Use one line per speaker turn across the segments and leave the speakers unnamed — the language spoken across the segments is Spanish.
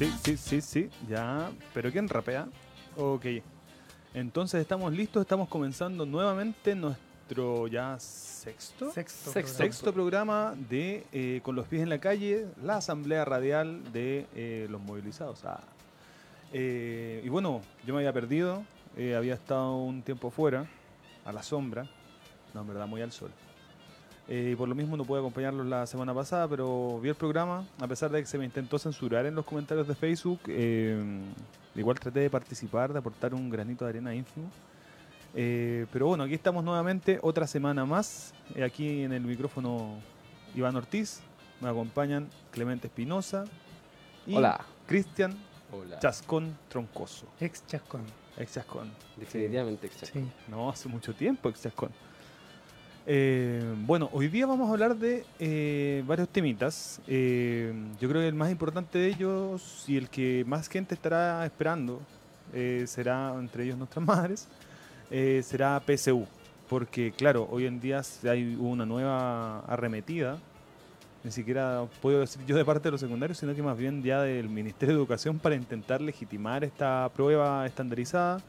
Sí, sí, sí, sí, ya. ¿Pero quién rapea? Ok. Entonces estamos listos, estamos comenzando nuevamente nuestro ya sexto,
Sexto.
Sexto.
programa.
sexto programa de eh, Con los pies en la calle, la asamblea radial de eh, los movilizados. Ah. Eh, y bueno, yo me había perdido, había estado un tiempo fuera, a la sombra, no, en verdad muy al sol. Eh, y por lo mismo no pude acompañarlos la semana pasada, pero vi el programa, a pesar de que se me intentó censurar en los comentarios de Facebook, eh, igual traté de participar, de aportar un granito de arena ínfimo. Eh, pero bueno, aquí estamos nuevamente, otra semana más. Eh, aquí en el micrófono Iván Ortiz, me acompañan Clemente Espinosa y
Hola.
Cristian. Chascón Troncoso.
Ex Chascón.
Ex Chascón.
Definitivamente exacto.
Sí.
No, hace mucho tiempo, ex Chascón. Eh, bueno, hoy día vamos a hablar de eh, varios temitas. Eh, yo creo que el más importante de ellos y el que más gente estará esperando será, entre ellos nuestras madres, será PSU. Porque, claro, hoy en día hay una nueva arremetida. Ni siquiera puedo decir yo de parte de los secundarios, sino que más bien ya del Ministerio de Educación para intentar legitimar esta prueba estandarizada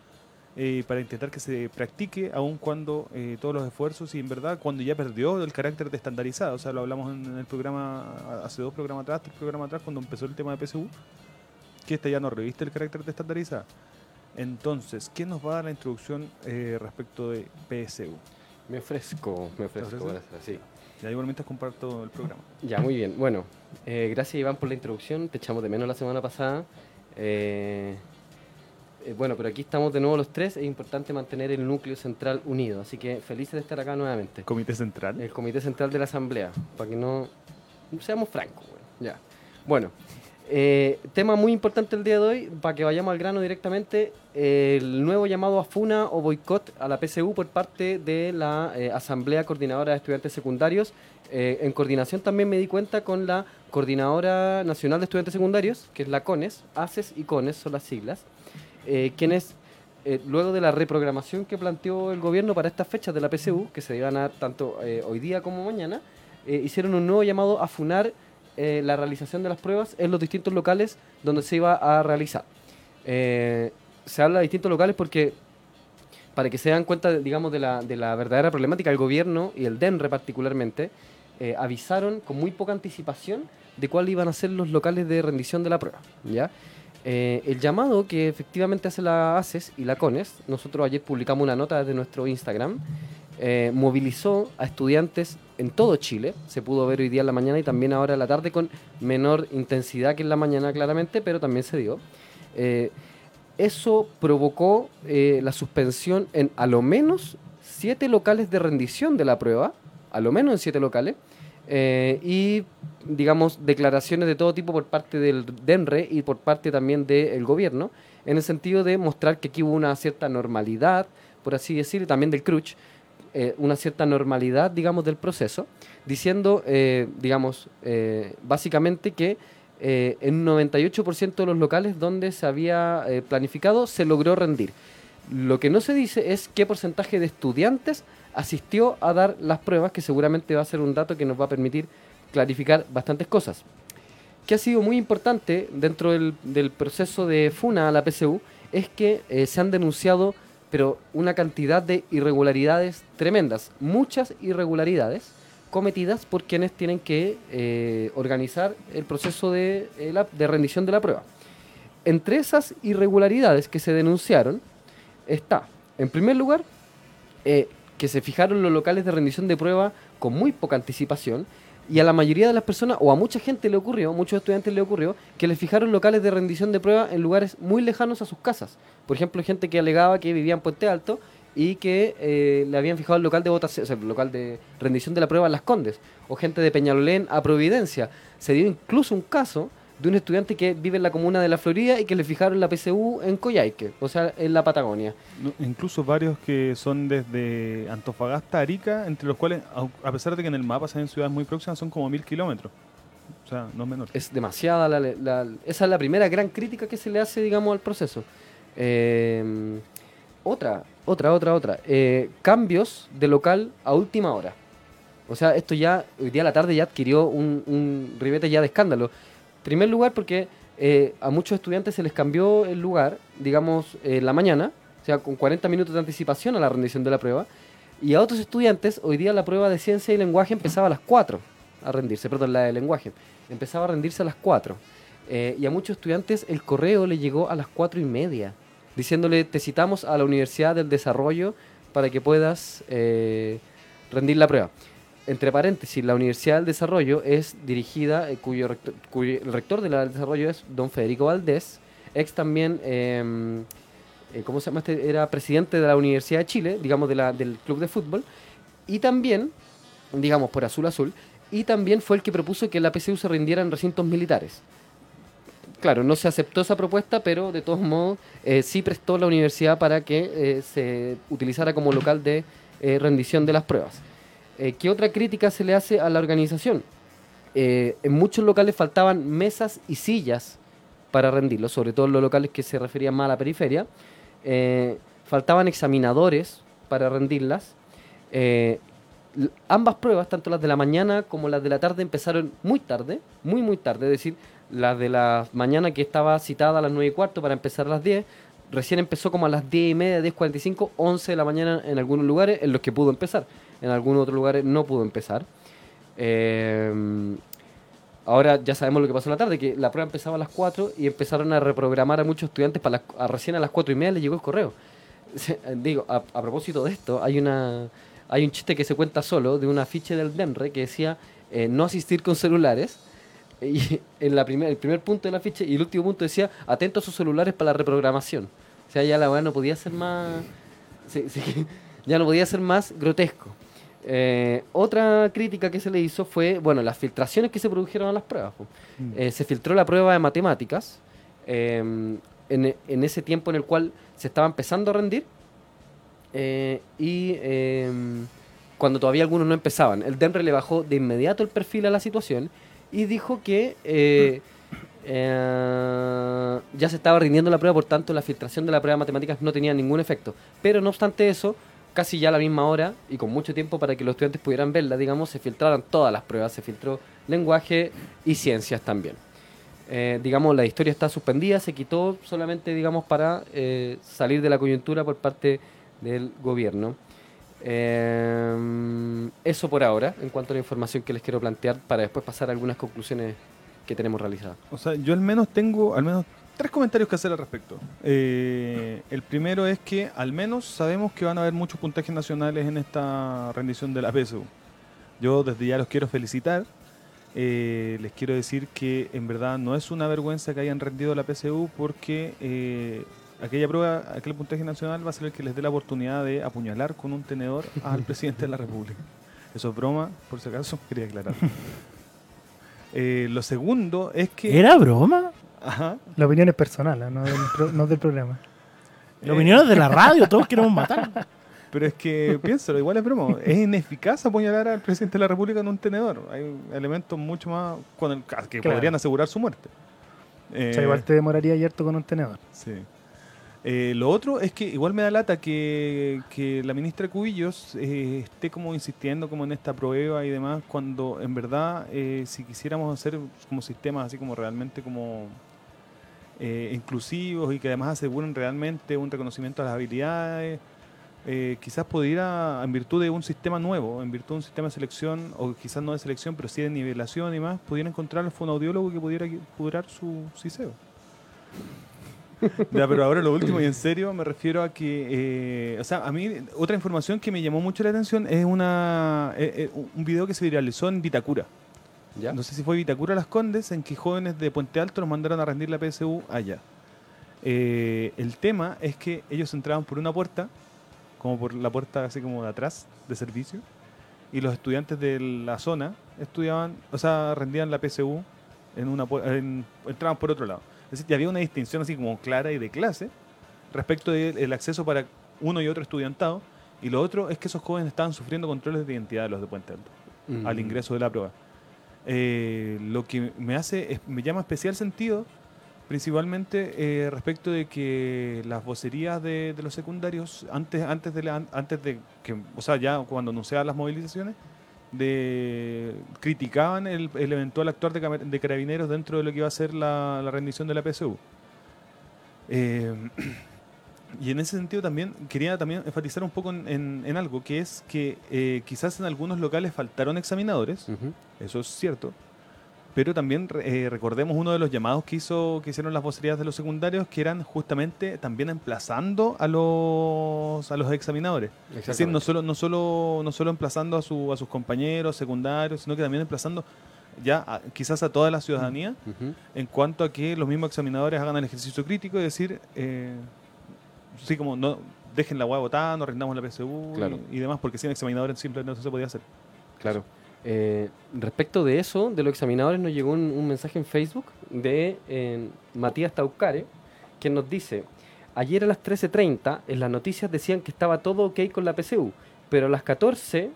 eh, para intentar que se practique, aun cuando eh, todos los esfuerzos y en verdad cuando ya perdió el carácter de estandarizado. O sea, lo hablamos en, el programa, hace dos programas atrás, tres programas atrás, cuando empezó el tema de PSU, que esta ya no reviste el carácter de estandarizada. Entonces, ¿quién nos va a dar la introducción eh, respecto de PSU?
Me ofrezco, me ofrezco. hacer así.
Ya igualmente comparto el programa.
Ya, muy bien. Bueno, gracias Iván por la introducción. Te echamos de menos la semana pasada. Eh, eh, bueno, pero aquí estamos de nuevo los tres. Es importante mantener el núcleo central unido. Así que felices de estar acá nuevamente.
Comité Central.
El Comité Central de la Asamblea, para que no seamos francos. Bueno, ya. bueno eh, tema muy importante el día de hoy, para que vayamos al grano directamente, eh, el nuevo llamado a FUNA o boicot a la PSU por parte de la eh, Asamblea Coordinadora de Estudiantes Secundarios. En coordinación también me di cuenta con la Coordinadora Nacional de Estudiantes Secundarios, que es la CONES, ACES y CONES son las siglas, eh, quienes eh, luego de la reprogramación que planteó el gobierno para estas fechas de la PSU, que se iban a tanto eh, hoy día como mañana, hicieron un nuevo llamado a funar la realización de las pruebas en los distintos locales donde se iba a realizar. Se habla de distintos locales porque, para que se den cuenta, digamos, de la, de la verdadera problemática, el gobierno y el DENRE particularmente avisaron con muy poca anticipación de cuáles iban a ser los locales de rendición de la prueba. ¿ya? Eh, el llamado que efectivamente hace la ACES y la CONES, nosotros ayer publicamos una nota desde nuestro Instagram, eh, movilizó a estudiantes en todo Chile, se pudo ver hoy día en la mañana y también ahora en la tarde con menor intensidad que en la mañana claramente, pero también se dio. Eh, eso provocó eh, la suspensión en a lo menos siete locales de rendición de la prueba, a lo menos en siete locales, eh, y digamos declaraciones de todo tipo por parte del DENRE y por parte también del gobierno, en el sentido de mostrar que aquí hubo una cierta normalidad, por así decir, y también del CRUCH, eh, una cierta normalidad, digamos, del proceso, diciendo, eh, digamos, básicamente que en un 98% de los locales donde se había planificado se logró rendir. Lo que no se dice es qué porcentaje de estudiantes asistió a dar las pruebas, que seguramente va a ser un dato que nos va a permitir clarificar bastantes cosas. Que ha sido muy importante dentro del, proceso de FUNA a la PSU es que eh, se han denunciado pero una cantidad de irregularidades tremendas, muchas irregularidades cometidas por quienes tienen que eh, organizar el proceso de, eh, la- de rendición de la prueba. Entre esas irregularidades que se denunciaron está, en primer lugar, que se fijaron los locales de rendición de prueba con muy poca anticipación y a la mayoría de las personas, o a mucha gente le ocurrió, muchos estudiantes le ocurrió, que les fijaron locales de rendición de prueba en lugares muy lejanos a sus casas. Por ejemplo, gente que alegaba que vivía en Puente Alto y que eh, le habían fijado el local de votación, el local de rendición de la prueba en Las Condes, o gente de Peñalolén a Providencia. Se dio incluso un caso de un estudiante que vive en la comuna de La Florida y que le fijaron la PSU en Coyhaique, o sea, en la Patagonia.
No, incluso varios que son desde Antofagasta Arica, entre los cuales, a pesar de que en el mapa se ven ciudades muy próximas, son como mil kilómetros. O sea, no es menor.
es demasiada la, la- esa es la primera gran crítica que se le hace digamos al proceso Eh, otra otra otra otra Eh, cambios de local a última hora o sea esto ya hoy día a la tarde ya adquirió un, un ribete ya de escándalo primer lugar porque eh, a muchos estudiantes se les cambió el lugar, digamos, en la mañana, o sea, con 40 minutos de anticipación a la rendición de la prueba. Y a otros estudiantes, hoy día la prueba de ciencia y lenguaje empezaba a las 4 a rendirse, perdón, la de lenguaje, empezaba a rendirse a las 4. Eh, y a muchos estudiantes el correo le llegó a las 4 y media, diciéndole, te citamos a la Universidad del Desarrollo para que puedas eh, rendir la prueba. Entre paréntesis, la Universidad del Desarrollo es dirigida, eh, cuyo, rector, cuyo el rector de la del Desarrollo es don Federico Valdés, ex también, em, eh, ¿cómo se llama? Este? Era presidente de la Universidad de Chile, digamos, del club de fútbol, y también, digamos, por azul azul, y también fue el que propuso que la PCU se rindiera en recintos militares. Claro, no se aceptó esa propuesta, pero de todos modos eh, sí prestó la universidad para que eh, se utilizara como local de rendición de las pruebas. Eh, ¿Qué otra crítica se le hace a la organización? Eh, en muchos locales faltaban mesas y sillas para rendirlo, sobre todo en los locales que se referían más a la periferia. Eh, faltaban examinadores para rendirlas. Ambas pruebas, tanto las de la mañana como las de la tarde, empezaron muy tarde, muy, muy tarde. Es decir, las de la mañana que estaba citada a las 9 y cuarto para empezar a las 10, recién empezó como a las 10 y media, 10.45, 11 de la mañana en algunos lugares en los que pudo empezar. En algunos otros lugares no pudo empezar. Eh, ahora ya sabemos lo que pasó en la tarde, que la prueba empezaba a las 4 y empezaron a reprogramar a muchos estudiantes para recién a las 4 y media les llegó el correo. Eh, Digo, a, propósito de esto, hay una hay un chiste que se cuenta solo de un afiche del DENRE que decía eh, no asistir con celulares. Y en la primer, el primer punto del afiche y el último punto decía atentos a sus celulares para la reprogramación. O sea, ya la weá no podía ser más. ya no podía ser más grotesco. Eh, otra crítica que se le hizo fue, bueno, las filtraciones que se produjeron a las pruebas.
Mm.
Eh, se filtró la prueba de matemáticas eh, en, en ese tiempo en el cual se estaba empezando a rendir eh, y eh, cuando todavía algunos no empezaban. El DENRE le bajó de inmediato el perfil a la situación y dijo que eh, ya se estaba rindiendo la prueba, por tanto la filtración de la prueba de matemáticas no tenía ningún efecto. Pero no obstante eso, casi ya a la misma hora y con mucho tiempo para que los estudiantes pudieran verla, digamos, se filtraron todas las pruebas, se filtró lenguaje y ciencias también. Eh, digamos, la historia está suspendida, se quitó solamente, digamos, para eh, salir de la coyuntura por parte del gobierno. Eh, eso por ahora, en cuanto a la información que les quiero plantear, para después pasar a algunas conclusiones que tenemos realizadas.
O sea, yo al menos tengo al menos tres comentarios que hacer al respecto. Eh, el primero es que al menos sabemos que van a haber muchos puntajes nacionales en esta rendición de la PSU. Yo desde ya los quiero felicitar. Eh, les quiero decir que en verdad no es una vergüenza que hayan rendido la PSU porque eh, aquella prueba, aquel puntaje nacional va a ser el que les dé la oportunidad de apuñalar con un tenedor al presidente de la República. Eso es broma, por si acaso, quería aclarar. Lo segundo es que...
¿Era broma?
Ajá.
La opinión es personal, ¿eh? no, del pro- no del programa.
La opinión es de la radio, todos queremos matar.
Pero es que piénsalo, igual es broma. Es ineficaz apuñalar al presidente de la República en un tenedor. Hay elementos mucho más con el, que
Claro.
podrían asegurar su muerte.
O sea,
Eh,
igual te demoraría harto con un tenedor.
Sí. Eh, lo otro es que igual me da lata que, que la ministra Cubillos eh, esté como insistiendo como en esta prueba y demás, cuando en verdad eh, si quisiéramos hacer como sistemas así como realmente como eh, inclusivos y que además aseguren realmente un reconocimiento a las habilidades, eh, quizás pudiera, en virtud de un sistema nuevo, en virtud de un sistema de selección, o quizás no de selección, pero sí de nivelación y más, pudiera encontrar el fonoaudiólogo que pudiera curar su CISEO. Ya, pero ahora lo último y en serio me refiero a que, eh, o sea, a mí otra información que me llamó mucho la atención es una eh, eh, un video que se viralizó en Vitacura.
¿Ya?
No sé si fue Vitacura Las Condes, en que jóvenes de Puente Alto nos mandaron a rendir la PSU allá. Eh, el tema es que ellos entraban por una puerta, como por la puerta así como de atrás de servicio, y los estudiantes de la zona estudiaban, o sea, rendían la PSU en una en- entraban por otro lado. Es decir, había una distinción así como clara y de clase respecto del acceso para uno y otro estudiantado, y lo otro es que esos jóvenes estaban sufriendo controles de identidad los de Puente Alto
Mm.
al ingreso de la prueba. Eh, lo que me hace, me llama especial sentido, principalmente eh, respecto de que las vocerías de, los secundarios, antes, antes, de antes de que, o sea, ya cuando anunciaban las movilizaciones, criticaban el, eventual actuar de, carabineros dentro de lo que iba a ser la, la rendición de la PSU. Eh, y en ese sentido también quería también enfatizar un poco en, en- en algo, que es que eh, quizás en algunos locales faltaron examinadores, eso es cierto, pero también eh, recordemos uno de los llamados que, hizo, que hicieron las vocerías de los secundarios, que eran justamente también emplazando a los, a los examinadores. Es decir, no solo, no solo, no solo emplazando a, su, a sus compañeros secundarios, sino que también emplazando ya a- quizás a toda la ciudadanía en cuanto a que los mismos examinadores hagan el ejercicio crítico y decir, eh, sí, como no dejen la hueá botada, no rindamos la PSU
Claro.
y, y demás, porque sin examinadores simplemente no se podía hacer.
Claro. Eh, respecto de eso, de los examinadores, nos llegó un, un mensaje en Facebook de eh, Matías Taucare, que nos dice, ayer a las 13.30 en las noticias decían que estaba todo ok con la PSU, pero a las 14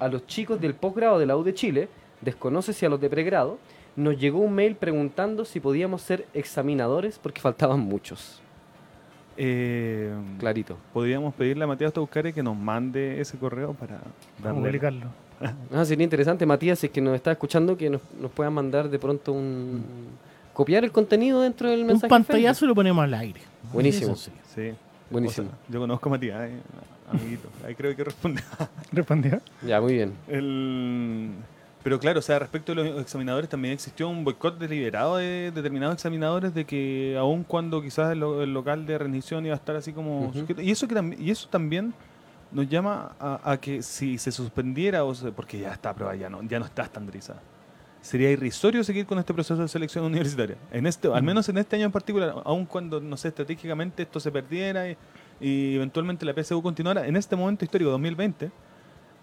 a los chicos del posgrado de la U de Chile, desconoce si a los de pregrado, nos llegó un mail preguntando si podíamos ser examinadores porque faltaban muchos.
Eh,
Clarito.
Podríamos pedirle a Matías Taucare que nos mande ese correo para darle...
publicarlo.
Ah, sería interesante, Matías, si es que nos está escuchando, que nos, nos puedan mandar de pronto un... Copiar el contenido dentro del
Un
mensaje. en
pantallazo y lo ponemos al aire.
Buenísimo.
Sí.
Buenísimo.
O sea, yo conozco a Matías, eh, amiguito. Ahí creo que responde.
¿Respondió?
Ya, muy bien.
El... Pero claro, o sea, respecto a los examinadores también existió un boicot deliberado de determinados examinadores de que aun cuando quizás el, lo- el local de rendición iba a estar así como sujeto- y eso que y eso también nos llama a, a que si se suspendiera o se- porque ya está prueba ya no ya no está estandarizada sería irrisorio seguir con este proceso de selección universitaria. En este al menos en este año en particular aun cuando no sé estratégicamente esto se perdiera y, y eventualmente la PSU continuara en este momento histórico 2020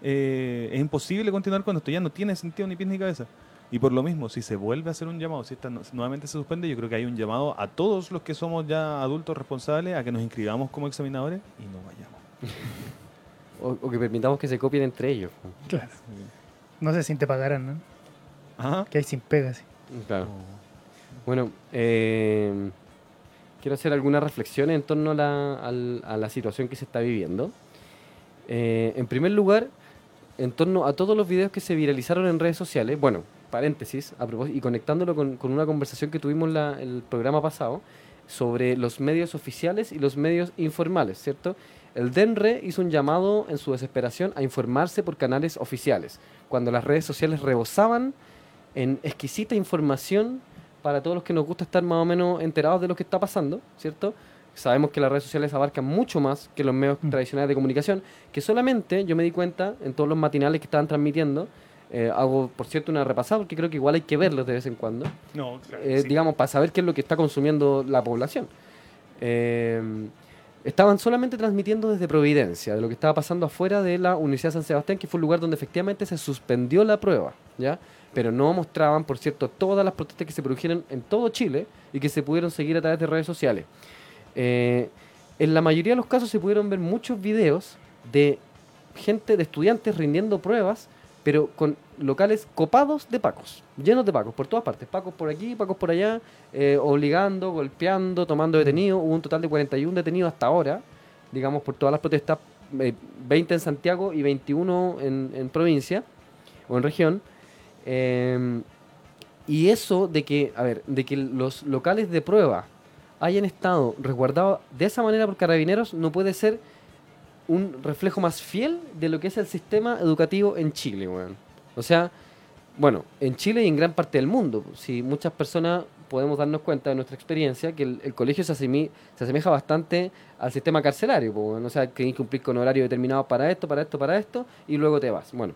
eh, es imposible continuar con esto, ya no tiene sentido ni pies ni cabeza. Y por lo mismo, si se vuelve a hacer un llamado, si esta no- nuevamente se suspende, yo creo que hay un llamado a todos los que somos ya adultos responsables a que nos inscribamos como examinadores y no vayamos.
O, o que permitamos que se copien entre ellos.
Claro. No sé si te pagarán, ¿no?
Ajá.
Que hay sin pega, sí.
Claro. Bueno, eh, quiero hacer algunas reflexiones en torno a la, a la situación que se está viviendo. Eh, en primer lugar, en torno a todos los videos que se viralizaron en redes sociales, bueno, paréntesis, a y conectándolo con, con una conversación que tuvimos la, el programa pasado sobre los medios oficiales y los medios informales, ¿cierto? El DENRE hizo un llamado en su desesperación a informarse por canales oficiales, cuando las redes sociales rebosaban en exquisita información para todos los que nos gusta estar más o menos enterados de lo que está pasando, ¿cierto? Sabemos que las redes sociales abarcan mucho más que los medios
Mm.
tradicionales de comunicación, que solamente yo me di cuenta en todos los matinales que estaban transmitiendo, eh, hago por cierto una repasada porque creo que igual hay que verlos de vez en cuando,
No, claro.
eh,
sí.
digamos, para saber qué es lo que está consumiendo la población. Eh, estaban solamente transmitiendo desde Providencia, de lo que estaba pasando afuera de la Universidad de San Sebastián, que fue un lugar donde efectivamente se suspendió la prueba, ¿ya? Pero no mostraban, por cierto, todas las protestas que se produjeron en todo Chile y que se pudieron seguir a través de redes sociales. Eh, en la mayoría de los casos se pudieron ver muchos videos de gente, de estudiantes rindiendo pruebas, pero con locales copados de pacos, llenos de pacos, por todas partes, pacos por aquí, pacos por allá, eh, obligando, golpeando, tomando detenidos. Hubo un total de 41 detenidos hasta ahora, digamos, por todas las protestas, eh, 20 en Santiago y 21 en, provincia o en región. Eh, y eso de que, a ver, de que los locales de prueba hayan estado resguardados de esa manera por carabineros no puede ser un reflejo más fiel de lo que es el sistema educativo en Chile, weón. O sea, bueno, en Chile y en gran parte del mundo, si muchas personas podemos darnos cuenta de nuestra experiencia que el, colegio se, se asemeja bastante al sistema carcelario, weón. o sea, que tienes que cumplir con horario determinado para esto, para esto, para esto, y luego te vas. Bueno,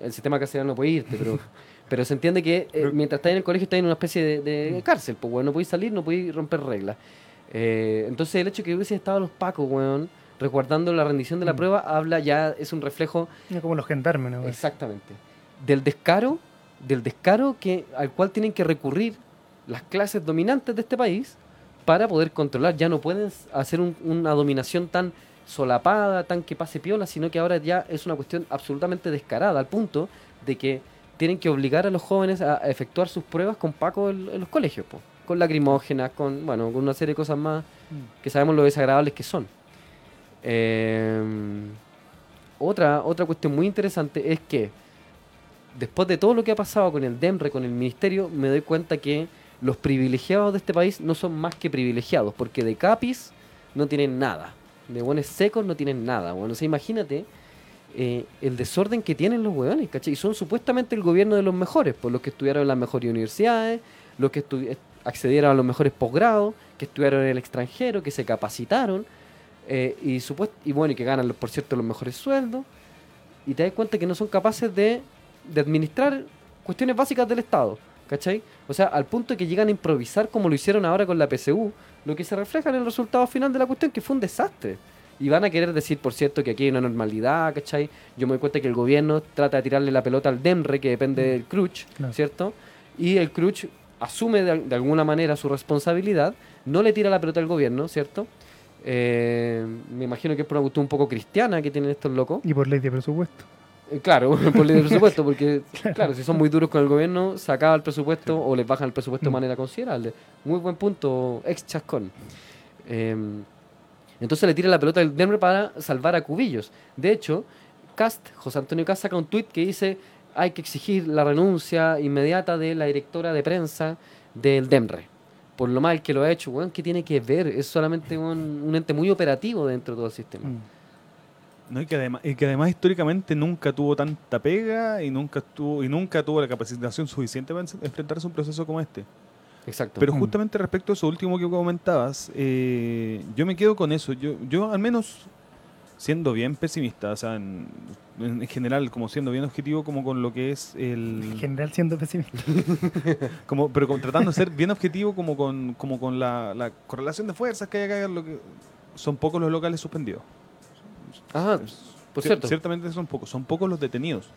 el sistema carcelario no puede irte, pero, pero se entiende que eh, mientras estás en el colegio estás en una especie de, de cárcel, pues, weón. no podéis salir, no podéis romper reglas. Eh, entonces el hecho de que hubiesen estado los pacos, weón, resguardando la rendición de la
Mm.
prueba, habla ya, es un reflejo
como los gendarmes, ¿no?
Exactamente. Del descaro, del descaro que, al cual tienen que recurrir las clases dominantes de este país para poder controlar. Ya no pueden hacer un- una dominación tan solapada, tan que pase piola, sino que ahora ya es una cuestión absolutamente descarada, al punto de que tienen que obligar a los jóvenes a, efectuar sus pruebas con Paco en, en los colegios, po, con lacrimógenas, con, bueno, con una serie de cosas más que sabemos lo desagradables que son. Eh, otra, otra cuestión muy interesante es que después de todo lo que ha pasado con el DEMRE, con el ministerio, me doy cuenta que los privilegiados de este país no son más que privilegiados, porque de capis no tienen nada, de buenos secos no tienen nada. Bueno, o sea, imagínate eh, el desorden que tienen los hueones, ¿cachai? Y son supuestamente el gobierno de los mejores, por los que estudiaron en las mejores universidades, los que accedieron a los mejores posgrados, que estudiaron en el extranjero, que se capacitaron, eh, y, y bueno, y que ganan, por cierto, los mejores sueldos, y te das cuenta que no son capaces de, de administrar cuestiones básicas del Estado, ¿cachai? O sea, al punto de que llegan a improvisar como lo hicieron ahora con la PSU, lo que se refleja en el resultado final de la cuestión, que fue un desastre. Y van a querer decir, por cierto, que aquí hay una normalidad, ¿cachai? Yo me doy cuenta que el gobierno trata de tirarle la pelota al DEMRE, que depende del CRUCH,
Claro.
¿cierto? Y el CRUCH asume de, al- de alguna manera su responsabilidad, no le tira la pelota al gobierno, ¿cierto? Eh, me imagino que es por una cuestión un poco cristiana que tienen estos locos.
Y por ley de presupuesto.
Eh, Claro, por ley de presupuesto, porque claro, si son muy duros con el gobierno, se acaba el presupuesto o les bajan el presupuesto de
Mm.
manera considerable. Muy buen punto, ex Chascón. Eh, entonces le tira la pelota del Denver para salvar a Cubillos. De hecho, Cast, José Antonio Cast saca un tuit que dice hay que exigir la renuncia inmediata de la directora de prensa del DEMRE. Por lo mal que lo ha hecho, weón, ¿qué tiene que ver? Es solamente un, ente muy operativo dentro de todo el sistema.
Mm.
No, y, que además, históricamente nunca tuvo tanta pega y nunca tuvo, y nunca tuvo la capacitación suficiente para enfrentarse a un proceso como este.
Exacto.
Pero
Mm.
justamente respecto a eso último que comentabas, eh, yo me quedo con eso. Yo, yo al menos siendo bien pesimista, o sea, en, en general, como siendo bien objetivo, como con lo que es
En
el...
general, siendo pesimista.
Como, pero como tratando de ser bien objetivo como con, como con la, la correlación de fuerzas que hay acá, lo que, son pocos los locales suspendidos.
Ajá, por
Cier-
cierto.
Ciertamente son pocos, son pocos los detenidos.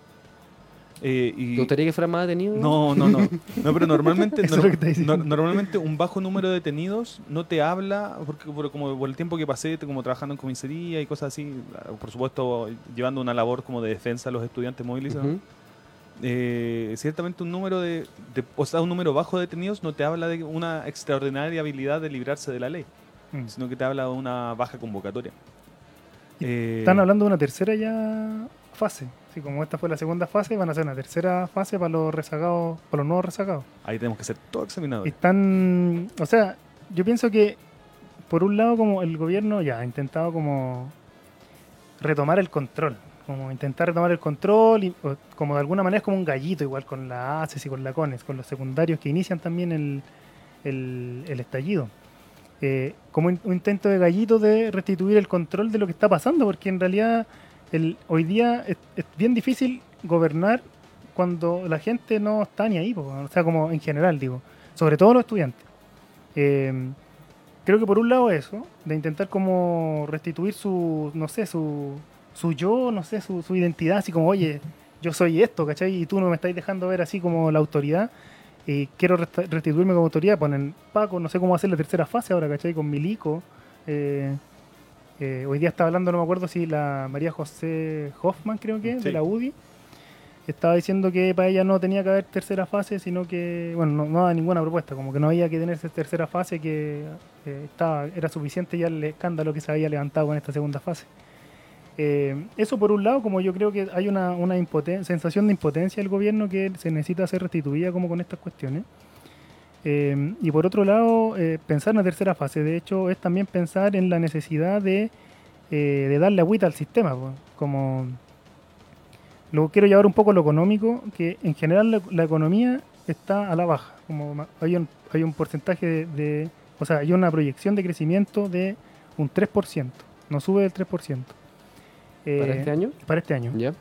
Eh, y
¿Te gustaría que fuera más detenido?
no, no, no. No, pero normalmente,
Eso es
nor-
lo que está diciendo.
nor- normalmente un bajo número de detenidos no te habla, porque por, como por el tiempo que pasé, como trabajando en comisaría y cosas así, por supuesto llevando una labor como de defensa a los estudiantes movilizados. Eh, ciertamente un número de, de- o sea, un número bajo de detenidos no te habla de una extraordinaria habilidad de librarse de la ley,
Mm.
sino que te habla de una baja convocatoria. Eh,
Están hablando de una tercera ya fase. Así como esta fue la segunda fase, van a hacer una tercera fase para los rezagados, para los nuevos rezagados.
Ahí tenemos que ser todo
Y
examinadores.
están, o sea, yo pienso que por un lado como el gobierno ya ha intentado como retomar el control, como intentar retomar el control y o como de alguna manera es como un gallito igual con la ACES y con la CONES, con los secundarios que inician también el, el, el estallido. Eh, como un intento de gallito de restituir el control de lo que está pasando, porque en realidad el, hoy día es, bien difícil gobernar cuando la gente no está ni ahí, o sea, como en general digo, sobre todo los estudiantes. Eh, creo que por un lado eso, de intentar como restituir su, no sé, su, su yo, no sé, su, identidad, así como, oye, yo soy esto, ¿cachai? Y tú no me estáis dejando ver así como la autoridad. Y quiero restituirme como autoridad. Ponen Paco, no sé cómo hacer la tercera fase ahora, ¿cachai? Con Milico. Eh, eh, hoy día estaba hablando, no me acuerdo si la María José Hoffman, creo que,
Sí.
de la UDI. Estaba diciendo que para ella no tenía que haber tercera fase, sino que, bueno, no, no daba ninguna propuesta, como que no había que tener esa tercera fase, que eh, estaba, era suficiente ya el escándalo que se había levantado con esta segunda fase. Eh, eso por un lado, como yo creo que hay una, una sensación de impotencia del gobierno que se necesita ser restituida como con estas cuestiones. Eh, y por otro lado, eh, pensar en la tercera fase, de hecho, es también pensar en la necesidad de, eh, de darle agüita al sistema, po, como lo quiero llevar un poco a lo económico, que en general la, la economía está a la baja, como hay un, hay un porcentaje de, de- o sea, hay una proyección de crecimiento de un 3%, no sube del 3%.
¿Para
Eh,
este año?
Para este año.
Ya.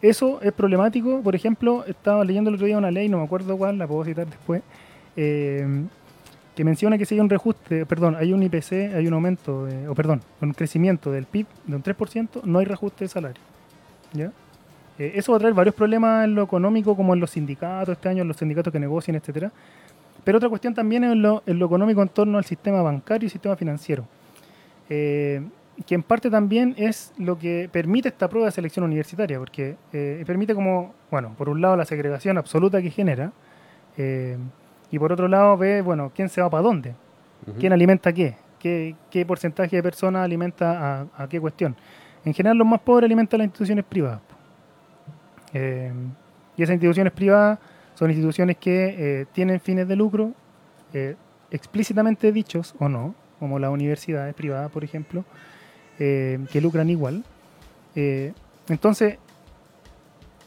Eso es problemático. Por ejemplo, estaba leyendo el otro día una ley, no me acuerdo cuál, la puedo citar después, eh, que menciona que si hay un reajuste, perdón, hay un IPC, hay un aumento, de- o perdón, un crecimiento del PIB de un 3%, no hay reajuste de salario. ¿ya? Eh, eso va a traer varios problemas en lo económico, como en los sindicatos este año, en los sindicatos que negocian, etcétera. Pero otra cuestión también es en lo, en lo económico en torno al sistema bancario y sistema financiero. Eh, que en parte también es lo que permite esta prueba de selección universitaria, porque eh, permite como, bueno, por un lado la segregación absoluta que genera, eh, y por otro lado ve, bueno, quién se va para dónde, quién alimenta qué, qué, qué porcentaje de personas alimenta a, a qué cuestión. En general los más pobres alimentan las instituciones privadas. Eh, y esas instituciones privadas son instituciones que eh, tienen fines de lucro explícitamente dichos o no, como las universidades privadas, por ejemplo, eh, que lucran igual. Eh, entonces,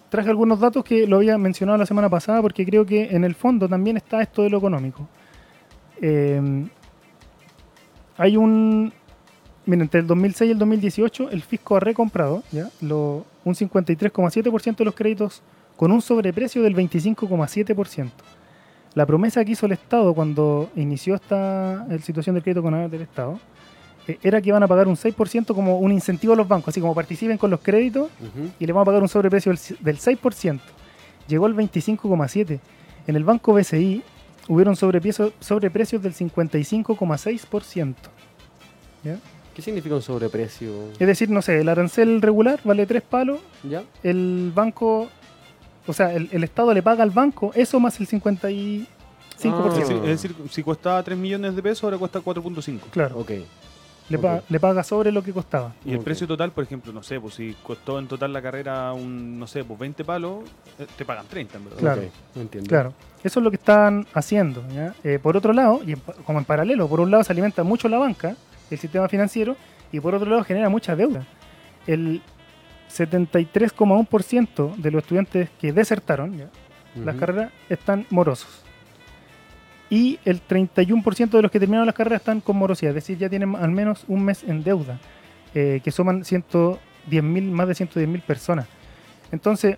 traje algunos datos que lo había mencionado la semana pasada porque creo que en el fondo también está esto de lo económico. Eh, hay un... Miren, entre el 2006 y el 2018 el fisco ha recomprado ¿ya? Un 53,7% de los créditos con un sobreprecio del 25,7%. La promesa que hizo el Estado cuando inició esta situación del crédito con del Estado era que iban a pagar un 6% como un incentivo a los bancos, así como participen con los créditos y le vamos a pagar un sobreprecio del, c- del 6%. Llegó al 25,7%. En el banco BCI hubieron sobreprecio- sobreprecios del 55,6%.
¿Qué significa un sobreprecio?
Es decir, no sé, el arancel regular vale 3 palos,
¿Ya?
el banco, o sea, el, el Estado le paga al banco eso más el 55%.
Ah.
Es decir, es decir, si costaba 3 millones de pesos, ahora cuesta 4.5.
Claro,
Ok.
Le,
ok.
pa- le paga sobre lo que costaba.
Y el precio total, por ejemplo, no sé, pues si costó en total la carrera un, no sé, pues 20 palos, eh, te pagan 30, en verdad.
Claro.
Ok, entiendo.
Claro, eso es lo que están haciendo. ¿ya? Eh, por otro lado, y en como en paralelo, por un lado se alimenta mucho la banca, el sistema financiero, y por otro lado genera mucha deuda. El 73,1% de los estudiantes que desertaron ¿ya? las carreras están morosos. Y el 31% de los que terminaron las carreras están con morosidad, es decir, ya tienen al menos un mes en deuda, eh, que suman 110.000, más de 110.000 personas. Entonces,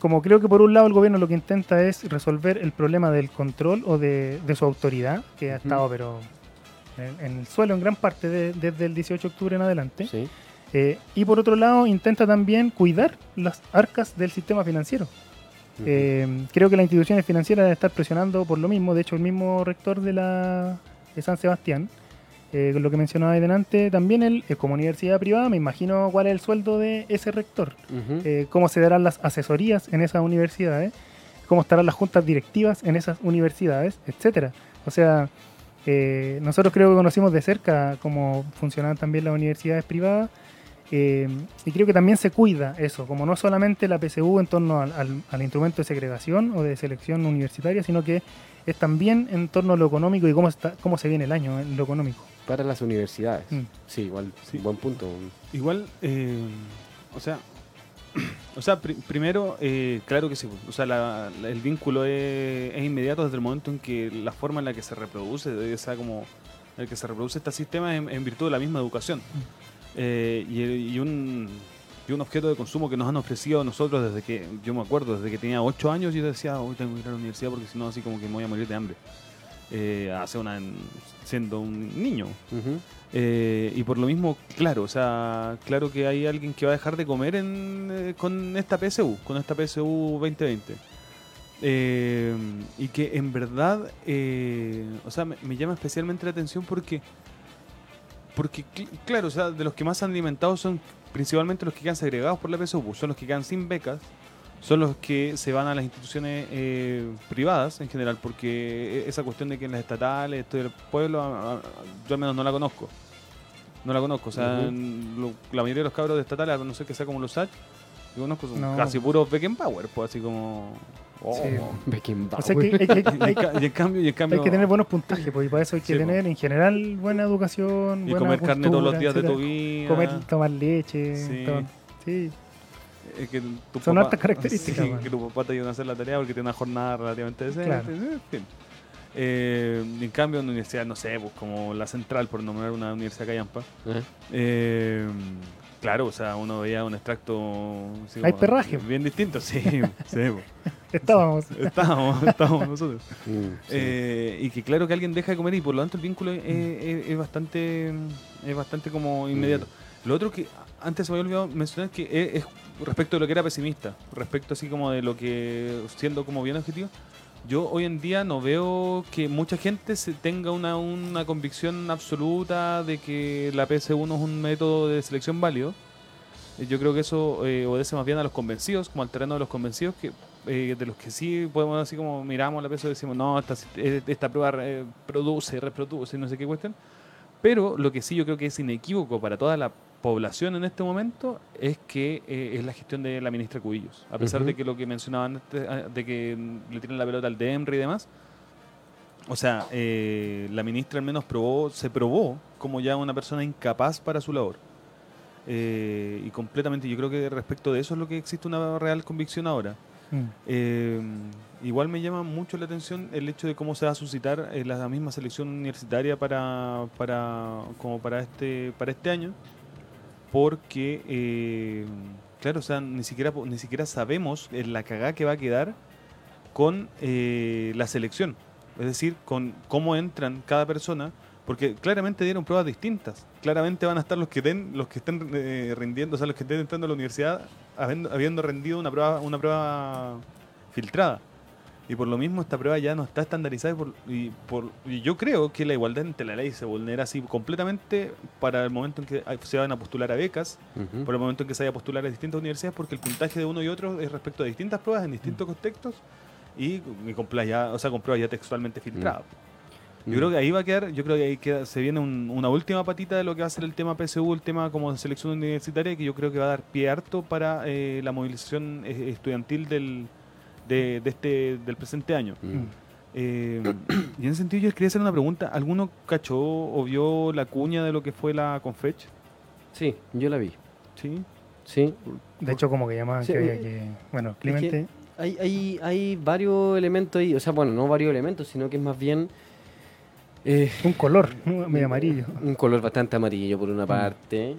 como creo que por un lado el gobierno lo que intenta es resolver el problema del control o de, de su autoridad, que ha estado pero en, en el suelo en gran parte de- desde el 18 de octubre en adelante,
Sí.
eh, y por otro lado intenta también cuidar las arcas del sistema financiero. Eh, creo que las instituciones financieras deben estar presionando por lo mismo. De hecho, el mismo rector de la de San Sebastián, eh, lo que mencionaba ahí delante, también él, eh, como universidad privada, me imagino cuál es el sueldo de ese rector, eh, cómo se darán las asesorías en esas universidades, cómo estarán las juntas directivas en esas universidades, etcétera. O sea, eh, nosotros creo que conocimos de cerca cómo funcionaban también las universidades privadas. Eh, y creo que también se cuida eso, como no solamente la PSU en torno al, al- al instrumento de segregación o de selección universitaria, sino que es también en torno a lo económico y cómo, está, cómo se viene el año en lo económico.
Para las universidades.
Mm.
Sí, igual.
Sí.
Buen punto.
Igual, eh, o sea, o sea, pri- primero, eh, claro que sí, o sea, la- la- el vínculo es, es inmediato desde el momento en que la forma en la que se reproduce, o sea, como en el que se reproduce este sistema es en, en virtud de la misma educación. Eh, y, y un, y un objeto de consumo que nos han ofrecido a nosotros desde que, yo me acuerdo, desde que tenía 8 años, yo decía, hoy tengo que ir a la universidad porque si no, así como que me voy a morir de hambre. Eh, hace una, siendo un niño.
Ujú.
Eh, y por lo mismo, claro, o sea, claro que hay alguien que va a dejar de comer en, eh, con esta PSU, con esta PSU 2020. Eh, y que en verdad, eh, o sea, me, me llama especialmente la atención porque, porque cl- claro, o sea, de los que más han alimentado son principalmente los que quedan segregados por la PSU, pues, son los que quedan sin becas, son los que se van a las instituciones eh, privadas en general, porque esa cuestión de que en las estatales, esto del pueblo, a- a- yo al menos no la conozco. No la conozco, o sea, lo- la mayoría de los cabros de estatales, a no ser que sea como los SAT, yo conozco, son
No.
casi puros Beckenbauer, pues así como... oh.
Sí.
Beckenbauer.
O sea, que hay, hay-
Y en
hay-
ca- y en cambio, y en cambio
hay que tener buenos puntajes, pues, y para eso hay que
Sí,
tener en general buena educación,
y
buena
comer carne todos los días de tu
etcétera.
vida.
Comer, tomar leche,
Sí.
sí.
Es que tu
Son
papá-
hartas características,
sí, que tu papá te ayuda a hacer la tarea porque tiene una jornada relativamente decente.
Claro.
Eh, en cambio, en universidades, no sé, pues como la central, por nombrar una universidad callampa,
¿Eh?
eh, claro, o sea, uno veía un extracto. así
Hay
como
perraje.
Bien distinto, sí. sí.
Estábamos.
estábamos, estábamos nosotros.
Mm, sí.
Eh, y que claro que alguien deja de comer y por lo tanto el vínculo es, es- es bastante es bastante como inmediato. Lo otro que antes se me había olvidado mencionar que es, es respecto de lo que era pesimista, respecto así como de lo que siendo como bien objetivo. Yo hoy en día no veo que mucha gente se tenga una, una convicción absoluta de que la PS1 es un método de selección válido. Eh, Yo creo que eso eh, obedece más bien a los convencidos, como al terreno de los convencidos, que eh, de los que sí podemos así como miramos la PSU y decimos, no, esta, eh, esta prueba produce, reproduce, no sé qué cuestión. Pero lo que sí yo creo que es inequívoco para toda la población en este momento es que eh, es la gestión de la ministra Cubillos. A pesar de que lo que mencionaban antes, ah, de que le tiran la pelota al DEMRE y demás. O sea, eh, la ministra al menos probó, se probó como ya una persona incapaz para su labor. Eh, y completamente, yo creo que respecto de eso es lo que existe una real convicción ahora.
Mm.
Eh, igual me llama mucho la atención el hecho de cómo se va a suscitar la misma selección universitaria para, para como para este para este año porque eh, claro o sea ni siquiera ni siquiera sabemos eh, la cagada que va a quedar con eh, la selección. Es decir con cómo entran cada persona porque claramente dieron pruebas distintas. Claramente van a estar los que den los que estén eh, rindiendo o sea los que estén entrando a la universidad habiendo, habiendo rendido una prueba una prueba filtrada y por lo mismo esta prueba ya no está estandarizada y, por- y, por, y yo creo que la igualdad ante la ley se vulnera así completamente para el momento en que se van a postular a becas,
Ujú.
por el momento en que se vaya a postular a distintas universidades, porque el puntaje de uno y otro es respecto a distintas pruebas en distintos contextos y, y con, ya, o sea, con pruebas ya textualmente filtradas. Yo creo que ahí va a quedar, yo creo que ahí queda, se viene un- una última patita de lo que va a ser el tema PSU, el tema como de selección universitaria, que yo creo que va a dar pie harto para eh, la movilización eh, estudiantil del, de, de este, del presente año.
Mm.
Eh, y en ese sentido yo quería hacer una pregunta. ¿Alguno cachó o vio la cuña de lo que fue la Confech?
Sí, yo la vi.
Sí.
Sí.
De hecho, como que llamaban
Sí,
que había
eh,
que. Bueno, Clemente.
Hay, hay, hay varios elementos ahí, o sea, bueno, no varios elementos, sino que es más bien eh,
Un color, medio amarillo.
un color bastante amarillo por una parte.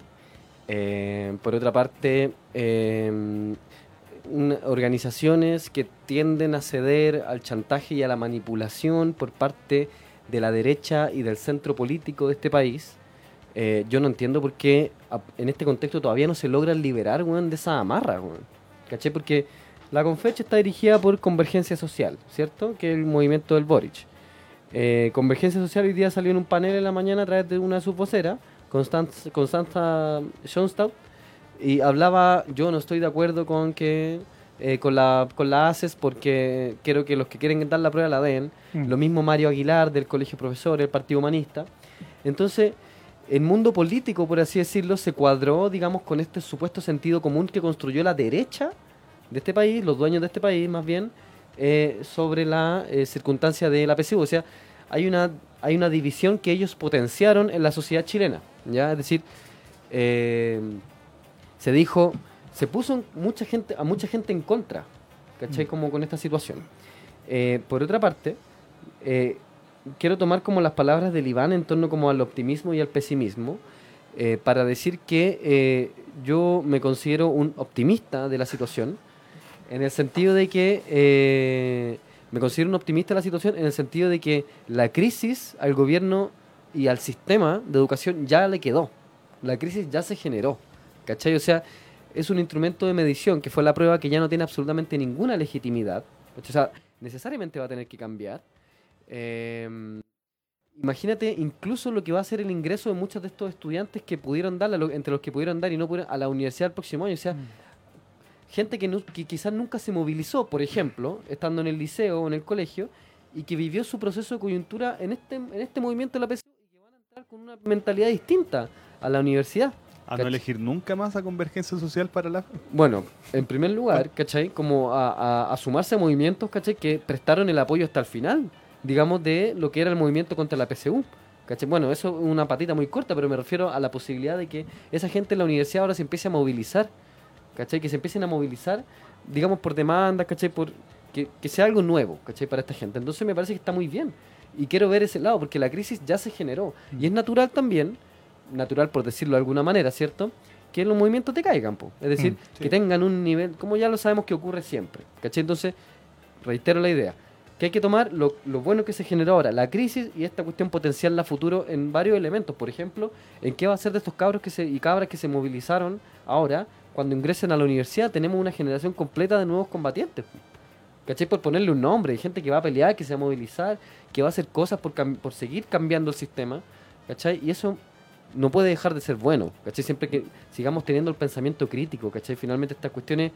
Eh, por otra parte, eh, organizaciones que tienden a ceder al chantaje y a la manipulación por parte de la derecha y del centro político de este país. Eh, yo no entiendo por qué en este contexto todavía no se logran liberar weón, de esa amarra. weón. ¿Cachai? Porque la Confecha está dirigida por Convergencia Social, ¿cierto? Que es el movimiento del Boric. Eh, Convergencia Social hoy día salió en un panel en la mañana a través de una de sus voceras, Constanza, Constanza Schoenstatt, y hablaba, yo no estoy de acuerdo con que eh, con la con la ACES porque quiero que los que quieren dar la prueba la den.
Mm.
Lo mismo Mario Aguilar del Colegio Profesor, el Partido Humanista. Entonces, el mundo político, por así decirlo, se cuadró, digamos, con este supuesto sentido común que construyó la derecha de este país, los dueños de este país más bien, eh, sobre la eh, circunstancia de la PSU. O sea, hay una, hay una división que ellos potenciaron en la sociedad chilena. ¿ya? Es decir, eh, se dijo, se puso mucha gente, a mucha gente en contra, ¿cachai? Como con esta situación. Eh, por otra parte, eh, quiero tomar como las palabras del Iván en torno como al optimismo y al pesimismo, eh, para decir que yo me considero un optimista de la situación, en el sentido de que me considero un optimista de la situación, en el sentido de que la crisis al gobierno y al sistema de educación ya le quedó. La crisis ya se generó. ¿Cachai? O sea, es un instrumento de medición que fue la prueba que ya no tiene absolutamente ninguna legitimidad. O sea, necesariamente va a tener que cambiar. Eh, imagínate incluso lo que va a ser el ingreso de muchos de estos estudiantes que pudieron dar, entre los que pudieron dar y no pudieron, a la universidad el próximo año. O sea, gente que, nu- que quizás nunca se movilizó, por ejemplo, estando en el liceo o en el colegio, y que vivió su proceso de coyuntura en este, en este movimiento de la PSU y que van a entrar con una mentalidad distinta a la universidad.
A no elegir nunca más a Convergencia Social para la...
Bueno, en primer lugar, ¿cachai? Como a, a- a sumarse a movimientos, ¿cachai? Que prestaron el apoyo hasta el final, digamos, de lo que era el movimiento contra la PSU. ¿cachai? Bueno, eso es una patita muy corta, pero me refiero a la posibilidad de que esa gente en la universidad ahora se empiece a movilizar, ¿cachai? Que se empiecen a movilizar, digamos, por demandas, ¿cachai? Por, que, que sea algo nuevo, ¿cachai? Para esta gente. Entonces me parece que está muy bien. Y quiero ver ese lado, porque la crisis ya se generó. Y es natural también, natural por decirlo de alguna manera, ¿cierto? Que los movimientos te caigan, po. es decir,
Mm,
sí.
que tengan un nivel, como ya lo sabemos que ocurre siempre, ¿cachai? Entonces, reitero la idea, que hay que tomar lo, lo bueno que se generó ahora, la crisis y esta cuestión potencial a futuro en varios elementos. Por ejemplo, en qué va a ser de estos cabros que se, y cabras que se movilizaron ahora, cuando ingresen a la universidad, tenemos una generación completa de nuevos combatientes. ¿Cachai? Por ponerle un nombre, hay gente que va a pelear, que se va a movilizar, que va a hacer cosas por, cam- por seguir cambiando el sistema, ¿cachai? Y eso no puede dejar de ser bueno, ¿cachai? Siempre que sigamos teniendo el pensamiento crítico, ¿cachai? Finalmente estas cuestiones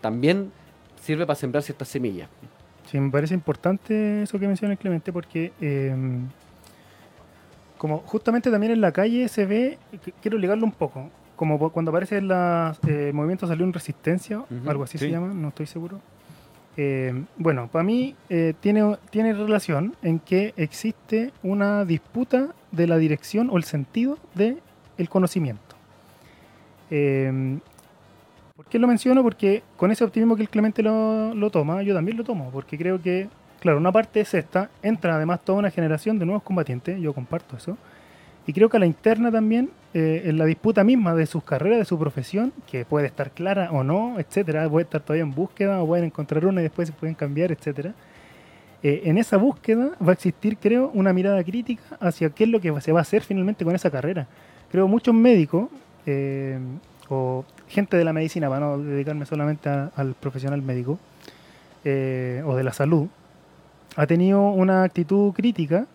también sirve para sembrar ciertas semillas.
Sí, me parece importante eso que menciona Clemente porque eh, como justamente también en la calle se ve, qu- quiero ligarlo un poco, como cuando aparece en la, eh, el movimiento salió en resistencia, algo así se llama, no estoy seguro. Eh, bueno, para mí eh, tiene, tiene relación en que existe una disputa de la dirección o el sentido del conocimiento. Eh, ¿Por qué lo menciono? Porque con ese optimismo que el Clemente lo, lo toma, yo también lo tomo, porque creo que, claro, una parte es esta, entra además toda una generación de nuevos combatientes, yo comparto eso, y creo que a la interna también, eh, en la disputa misma de sus carreras, de su profesión, que puede estar clara o no, etcétera, puede estar todavía en búsqueda o pueden encontrar una y después se pueden cambiar, etcétera. Eh, en esa búsqueda va a existir, creo, una mirada crítica hacia qué es lo que se va a hacer finalmente con esa carrera. Creo muchos médicos eh, o gente de la medicina, para no dedicarme solamente al profesional médico o de la salud, ha tenido una actitud crítica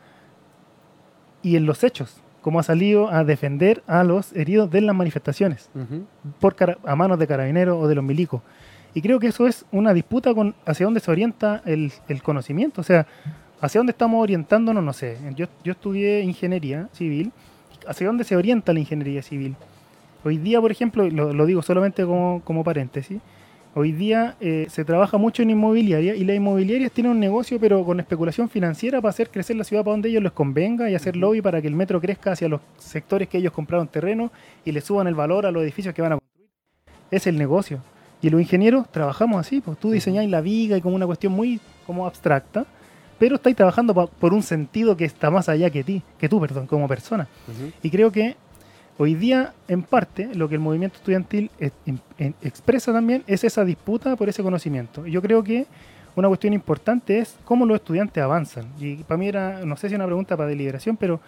y en los hechos, como ha salido a defender a los heridos de las manifestaciones por a manos de carabineros o de los milicos. Y creo que eso es una disputa con hacia dónde se orienta el, el conocimiento. O sea, hacia dónde estamos orientándonos, no sé. Yo, yo estudié ingeniería civil. ¿Hacia dónde se orienta la ingeniería civil? Hoy día, por ejemplo, lo, lo digo solamente como, como paréntesis, hoy día eh, se trabaja mucho en inmobiliaria y las inmobiliarias tienen un negocio pero con especulación financiera para hacer crecer la ciudad para donde ellos les convenga y hacer lobby para que el metro crezca hacia los sectores que ellos compraron terreno y le suban el valor a los edificios que van a construir. Es el negocio. Y los ingenieros trabajamos así, pues tú diseñáis la viga y como una cuestión muy como abstracta, pero estáis trabajando por un sentido que está más allá que ti, que tú, perdón, como persona. Y creo que hoy día, en parte, lo que el movimiento estudiantil en- expresa también es esa disputa por ese conocimiento. Yo creo que una cuestión importante es cómo los estudiantes avanzan. Y para mí era, no sé si es una pregunta para deliberación, pero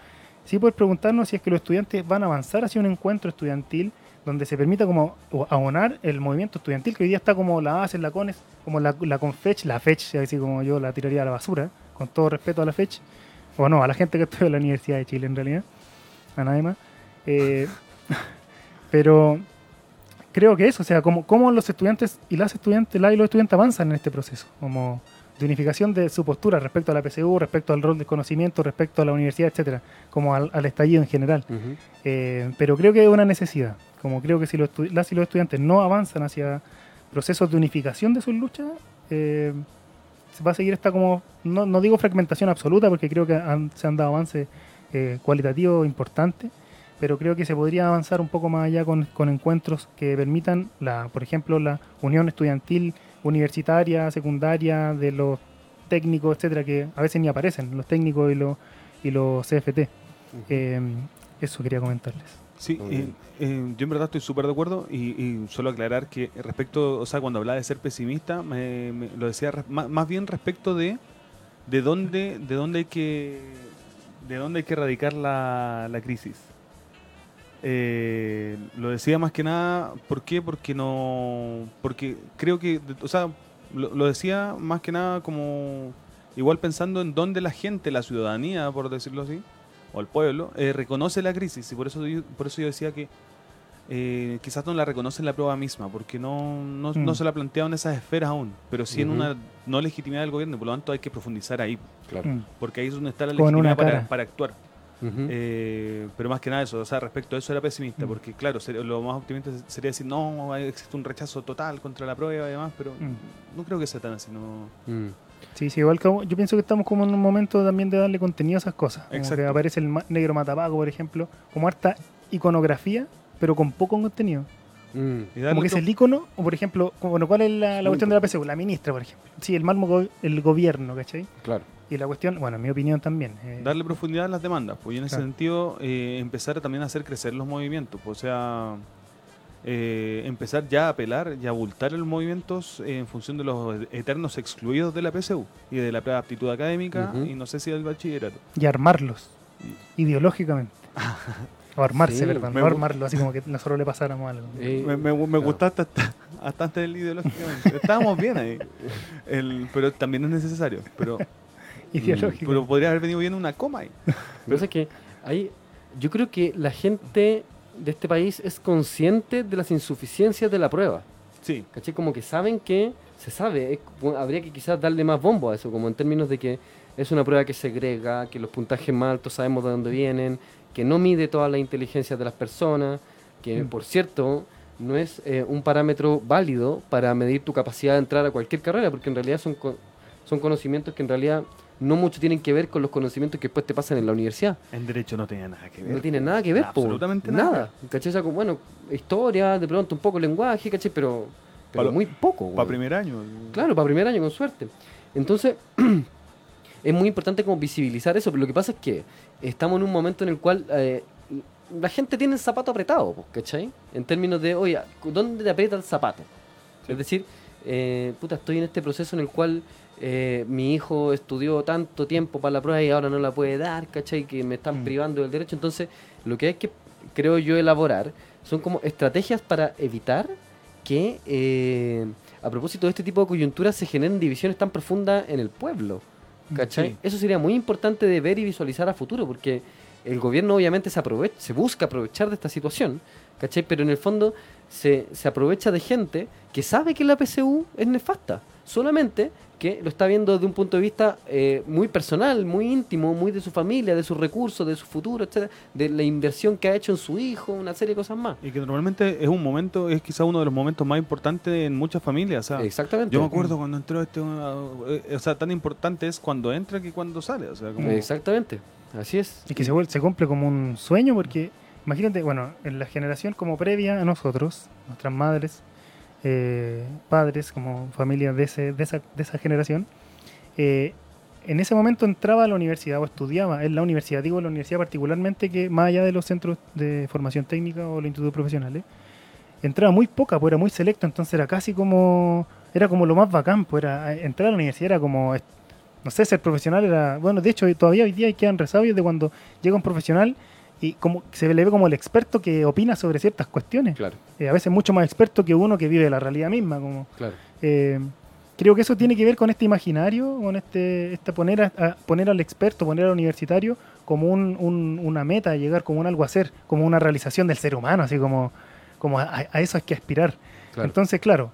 sí puedes preguntarnos si es que los estudiantes van a avanzar hacia un encuentro estudiantil donde se permita como abonar el movimiento estudiantil, que hoy día está como la ACES, la CONES, como la, la CONFECH, la FECH, así como yo la tiraría a la basura, con todo respeto a la FECH, o no, a la gente que estudia en la Universidad de Chile en realidad, a nadie más. Eh, pero creo que eso, o sea, como los estudiantes y las estudiantes, la y los estudiantes avanzan en este proceso, como de unificación de su postura respecto a la PSU, respecto al rol de conocimiento, respecto a la universidad, etcétera, como al, al estallido en general. Eh, pero creo que es una necesidad, como creo que si los las y los estudiantes no avanzan hacia procesos de unificación de sus luchas, eh, va a seguir esta como, no, no digo fragmentación absoluta, porque creo que han- se han dado avances eh, cualitativos importantes, pero creo que se podría avanzar un poco más allá con, con encuentros que permitan, la, por ejemplo, la unión estudiantil universitaria, secundaria, de los técnicos, etcétera, que a veces ni aparecen, los técnicos y los, y los CFT. Eh, eso quería comentarles.
Sí, eh, eh, yo en verdad estoy súper de acuerdo y, y solo aclarar que respecto, o sea, cuando hablaba de ser pesimista, me, me- lo decía más, más bien respecto de de dónde, de dónde hay que de dónde hay que erradicar la, la crisis. Eh, lo decía más que nada, ¿por qué? Porque no, porque creo que, o sea, lo, lo decía más que nada como igual pensando en dónde la gente, la ciudadanía, por decirlo así, o el pueblo, eh, reconoce la crisis y por eso yo, por eso yo decía que eh, quizás no la reconoce en la prueba misma, porque no, no,
Mm.
no se la ha planteado en esas esferas aún, pero sí en una no legitimidad del gobierno, por lo tanto hay que profundizar ahí,
Claro.
Mm.
porque ahí es donde está la legitimidad para, para actuar. Eh, pero más que nada eso, o sea, respecto a eso era pesimista,
Mm.
porque claro, ser- lo más optimista sería decir, no, existe un rechazo total contra la prueba y demás, pero
Mm.
no creo que sea tan así, no...
Mm.
Sí, sí, igual que yo pienso que estamos como en un momento también de darle contenido a esas cosas. Como
Exacto.
que aparece el ma- negro matapaco, por ejemplo, como harta iconografía, pero con poco contenido.
Mm.
Como que es el icono, o por ejemplo, como, bueno, ¿cuál es la, la cuestión de la PSU? La ministra, por ejemplo. Sí, el mal go- el gobierno, ¿cachai?
Claro.
Y la cuestión, bueno, en mi opinión también. eh,
darle profundidad a las demandas, pues y en ese
Claro.
sentido eh, empezar también a hacer crecer los movimientos, pues, o sea, eh, empezar ya a apelar y a abultar los movimientos eh, en función de los eternos excluidos de la PSU y de la aptitud académica y no sé si del bachillerato.
y armarlos, ideológicamente. o armarse,
Sí,
perdón, no armarlo, así como que nosotros le pasáramos algo.
Eh,
Me, me, me
claro.
gustaste hasta, hasta antes del ideológicamente. Estábamos bien ahí. El, pero también es necesario. Pero,
Ideológico.
pero podría haber venido bien una coma ahí.
Pasa es que hay, yo creo que la gente de este país es consciente de las insuficiencias de la prueba.
Sí.
¿Cachai? Como que saben que se sabe. es habría que quizás darle más bombo a eso, como en términos de que es una prueba que segrega, que los puntajes más altos sabemos de dónde vienen, que no mide todas las inteligencias de las personas, que
Mm.
por cierto no es eh, un parámetro válido para medir tu capacidad de entrar a cualquier carrera, porque en realidad son, co- son conocimientos que en realidad no mucho tienen que ver con los conocimientos que después te pasan en la universidad.
En derecho no tenía nada que ver.
No tiene nada que ver, po.
Absolutamente nada.
¿Cachai? O sea, bueno, historia, de pronto un poco lenguaje, ¿cachai? Pero, pero
Pa'
muy poco.
Para primer año.
Claro, para primer año, con suerte. Entonces, es muy importante como visibilizar eso, pero lo que pasa es que estamos en un momento en el cual eh, la gente tiene el zapato apretado, ¿cachai? En términos de, oye, ¿dónde te aprieta el zapato? Es decir, eh, puta, estoy en este proceso en el cual eh, mi hijo estudió tanto tiempo para la prueba y ahora no la puede dar, ¿cachai? Que me están
Mm.
privando del derecho. Entonces, lo que hay que, creo yo, elaborar son como estrategias para evitar que, eh, a propósito de este tipo de coyunturas, se generen divisiones tan profundas en el pueblo. ¿Cachai?
Sí.
Eso sería muy importante de ver y visualizar a futuro, porque el gobierno obviamente se aprovecha, se busca aprovechar de esta situación, ¿cachai? Pero en el fondo se, se aprovecha de gente que sabe que la PCU es nefasta, solamente que lo está viendo desde un punto de vista eh, muy personal, muy íntimo, muy de su familia, de sus recursos, de su futuro, etcétera, de la inversión que ha hecho en su hijo, una serie de cosas más.
Y que normalmente es un momento, es quizá uno de los momentos más importantes en muchas familias. O sea,
Exactamente.
yo me acuerdo cuando entró este, uh, eh, o sea, tan importante es cuando entra que cuando sale. O sea, como,
Exactamente. Así es.
Y que se, se cumple como un sueño porque, imagínate, bueno, en la generación como previa a nosotros, nuestras madres, eh, padres, como familia de, ese, de, esa, de esa generación, eh, en ese momento entraba a la universidad o estudiaba en la universidad, digo en la universidad particularmente que más allá de los centros de formación técnica o los institutos profesionales, entraba muy poca, pues era muy selecto, entonces era casi como, era como lo más bacán, pues era, entrar a la universidad era como, no sé, ser profesional era, bueno, de hecho todavía hoy día quedan resabios de cuando llega un profesional y como se le ve como el experto que opina sobre ciertas cuestiones,
Claro,
Eh, a veces mucho más experto que uno que vive la realidad misma, como
claro.
eh, creo que eso tiene que ver con este imaginario, con este, este poner, a, a- poner al experto, poner al universitario como un- un- una meta, llegar como un algo a hacer, como una realización del ser humano, así como, como a, a eso hay que aspirar.
claro.
Entonces, claro,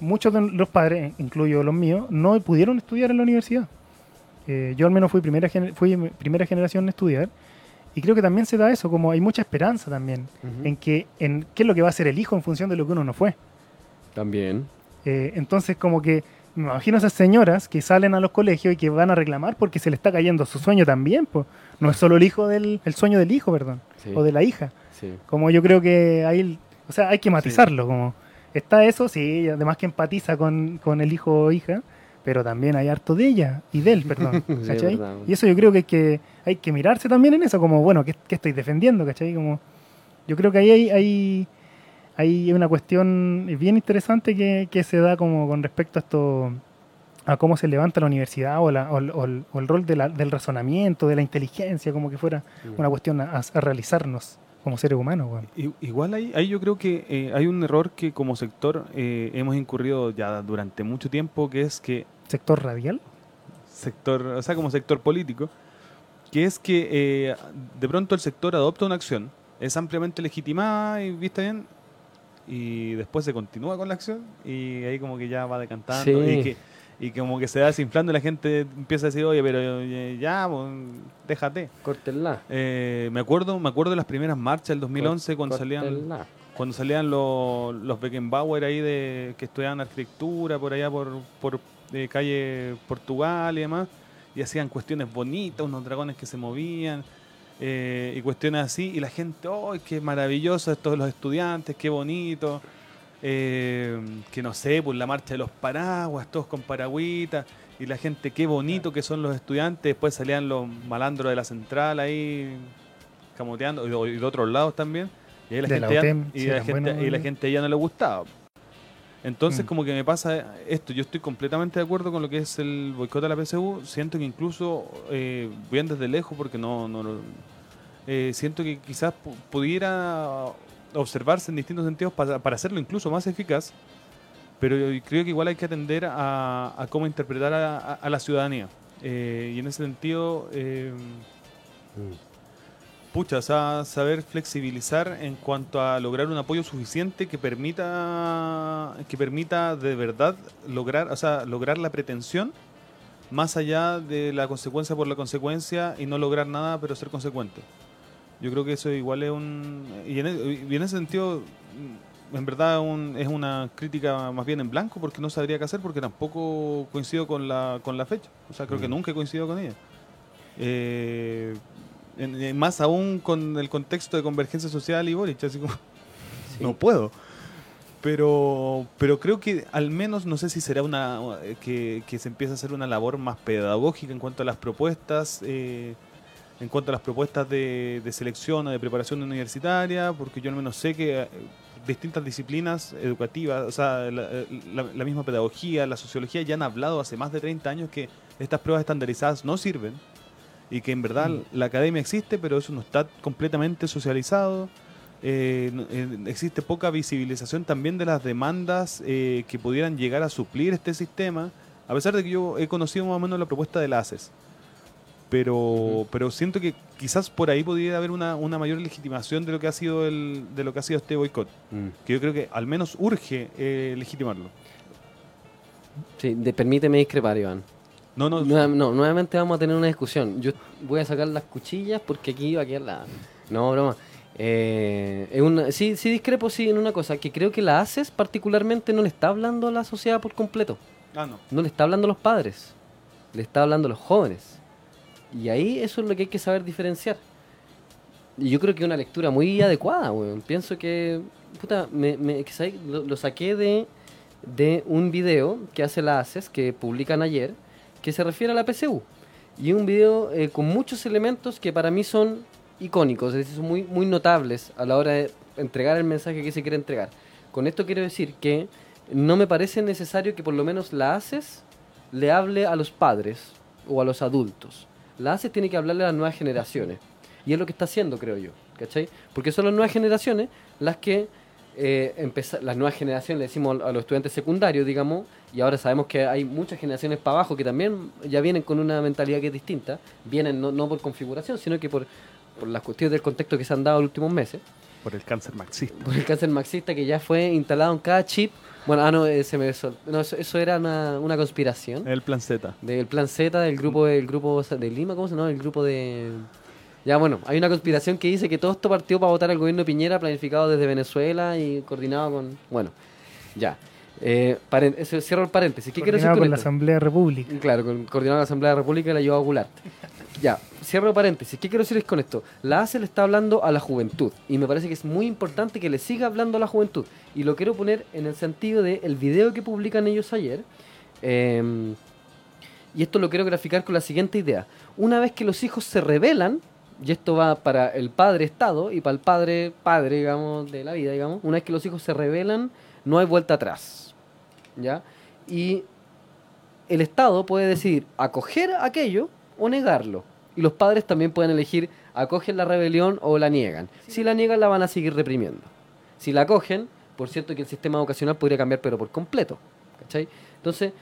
muchos de los padres, incluyo los míos, no pudieron estudiar en la universidad. Eh, yo al menos fui primera, fui primera generación en estudiar y creo que también se da eso, como hay mucha esperanza también
Ujú.
en que en qué es lo que va a ser el hijo en función de lo que uno no fue.
También.
Eh, entonces, como que me imagino esas señoras que salen a los colegios y que van a reclamar porque se le está cayendo su sueño también. Pues. No es solo el hijo del el sueño del hijo, perdón,
Sí,
o de la hija.
sí.
Como yo creo que ahí, o sea, hay que matizarlo. Como está eso, sí, además que empatiza con, con el hijo o hija, pero también hay harto de ella y de él, perdón.
Sí,
¿cachai?
verdad.
y eso yo creo que hay, que hay que mirarse también en eso, como, bueno, ¿qué, qué estoy defendiendo? ¿cachai? Como, yo creo que ahí hay, hay, hay una cuestión bien interesante que, que se da como con respecto a esto a cómo se levanta la universidad o, la- o el- o o el rol de la- del razonamiento, de la inteligencia, como que fuera una cuestión a, a realizarnos como seres humanos.
I- Igual ahí, ahí yo creo que eh, hay un error que como sector eh, hemos incurrido ya durante mucho tiempo, que es que
Sector radial.
sector, o sea, como sector político, que es que eh, de pronto el sector adopta una acción, es ampliamente legitimada y vista bien, y después se continúa con la acción y ahí como que ya va decantando
Sí.
y, que, y como que se va desinflando y la gente empieza a decir, oye, pero eh, ya, pues, déjate.
Córtenla.
Eh, me acuerdo me acuerdo de las primeras marchas del 2011 cuando salían cuando salían los, los Beckenbauer ahí de que estudiaban arquitectura por allá por, por eh, calle Portugal y demás, y hacían cuestiones bonitas, unos dragones que se movían eh, y cuestiones así, y la gente, ¡oh, qué maravilloso esto de los estudiantes, qué bonito! Eh, que no sé, pues la marcha de los paraguas, todos con paragüitas, y la gente, qué bonito que son los estudiantes, después salían los malandros de la central ahí camoteando, y, de otros lados también. Y ahí la
la
gente, ya,
UTEM,
y
sí,
la gente, y la gente ya no le gustaba. Entonces,
Mm.
como que me pasa esto, yo estoy completamente de acuerdo con lo que es el boicot a la PSU. Siento que incluso, eh, bien desde lejos, porque no, no lo- eh, siento que quizás pu- pudiera observarse en distintos sentidos para, para hacerlo incluso más eficaz, pero yo creo que igual hay que atender a, a cómo interpretar a, a- a la ciudadanía. Eh, y en ese sentido, eh, pucha, o sea, saber flexibilizar en cuanto a lograr un apoyo suficiente que permita que permita de verdad lograr, o sea, lograr la pretensión más allá de la consecuencia por la consecuencia y no lograr nada pero ser consecuente. Yo creo que eso igual es un... Y en, e- y en ese sentido, mm, en verdad un- es una crítica más bien en blanco porque no sabría qué hacer porque tampoco coincido con la, con la fecha. O sea, creo que
Mm.
nunca he coincidido con ella. Eh, en- en- más aún con el contexto de convergencia social y Boric, así como...
Sí.
No puedo. Pero, pero creo que al menos no sé si será una que, que se empiece a hacer una labor más pedagógica en cuanto a las propuestas, eh, en cuanto a las propuestas de, de selección o de preparación universitaria, porque yo al menos sé que eh, distintas disciplinas educativas, o sea, la, la- la misma pedagogía, la sociología, ya han hablado hace más de 30 años que estas pruebas estandarizadas no sirven y que en verdad
Mm.
la academia existe, pero eso no está completamente socializado. Eh, eh, existe poca visibilización también de las demandas eh, que pudieran llegar a suplir este sistema, a pesar de que yo he conocido más o menos la propuesta de la ACES. Pero, pero siento que quizás por ahí podría haber una, una mayor legitimación de lo que ha sido el, de lo que ha sido este boicot,
Mm.
que yo creo que al menos urge eh, legitimarlo.
Sí, de- permíteme discrepar, Iván.
No, no,
Nueva- no, nuevamente vamos a tener una discusión. Yo voy a sacar las cuchillas porque aquí va a quedar la... No, broma. Eh, es una- sí, sí discrepo sí en una cosa, que creo que la ACES particularmente no le está hablando a la sociedad por completo.
ah, no.
No le está hablando a los padres, le está hablando a los jóvenes. Y ahí eso es lo que hay que saber diferenciar. Y yo creo que una lectura muy adecuada, weón. Pienso que, puta, me, me- lo, saqué de, de un video que hace la ACES, que publican ayer, que se refiere a la PCU. Y un video eh, con muchos elementos que para mí son icónicos, es decir, son muy, muy notables a la hora de entregar el mensaje que se quiere entregar. Con esto quiero decir que no me parece necesario que por lo menos la ACES le hable a los padres o a los adultos. La ACES tiene que hablarle a las nuevas generaciones. Y es lo que está haciendo, creo yo. ¿Cachai? Porque son las nuevas generaciones las que eh, empeza- las nuevas generaciones, le decimos a los estudiantes secundarios, digamos, y ahora sabemos que hay muchas generaciones para abajo que también ya vienen con una mentalidad que es distinta, vienen no, no por configuración, sino que por, por las cuestiones del contexto que se han dado en los últimos meses,
Por el cáncer marxista.
por el cáncer marxista que ya fue instalado en cada chip. Bueno, ah, no, eh, se me sol- no, eso, eso era una, una conspiración
El plan Z.
del plan Z del grupo del grupo de Lima, ¿cómo se llama? El grupo de ya bueno, hay una conspiración que dice que todo esto partió para votar al gobierno de Piñera planificado desde Venezuela y coordinado con bueno, ya. Eh, paren- eso, cierro el paréntesis. ¿Qué quiero decir con
con la? Asamblea República.
Claro, con, coordinado con la Asamblea de República y la llevó a Goulart. Ya, cierro paréntesis. ¿Qué quiero decir con esto? La ACE le está hablando a la juventud y me parece que es muy importante que le siga hablando a la juventud. Y lo quiero poner en el sentido de el video que publican ellos ayer. eh, y esto lo quiero graficar con la siguiente idea. Una vez que los hijos se rebelan, y esto va para el padre Estado y para el padre padre, digamos, de la vida, digamos, una vez que los hijos se rebelan, no hay vuelta atrás. ¿Ya? Y el Estado puede decidir acoger aquello o negarlo. Y los padres también pueden elegir acogen la rebelión o la niegan. Si la niegan, la van a seguir reprimiendo. Si la acogen, por cierto que el sistema educacional podría cambiar, pero por completo. ¿Cachai? Entonces,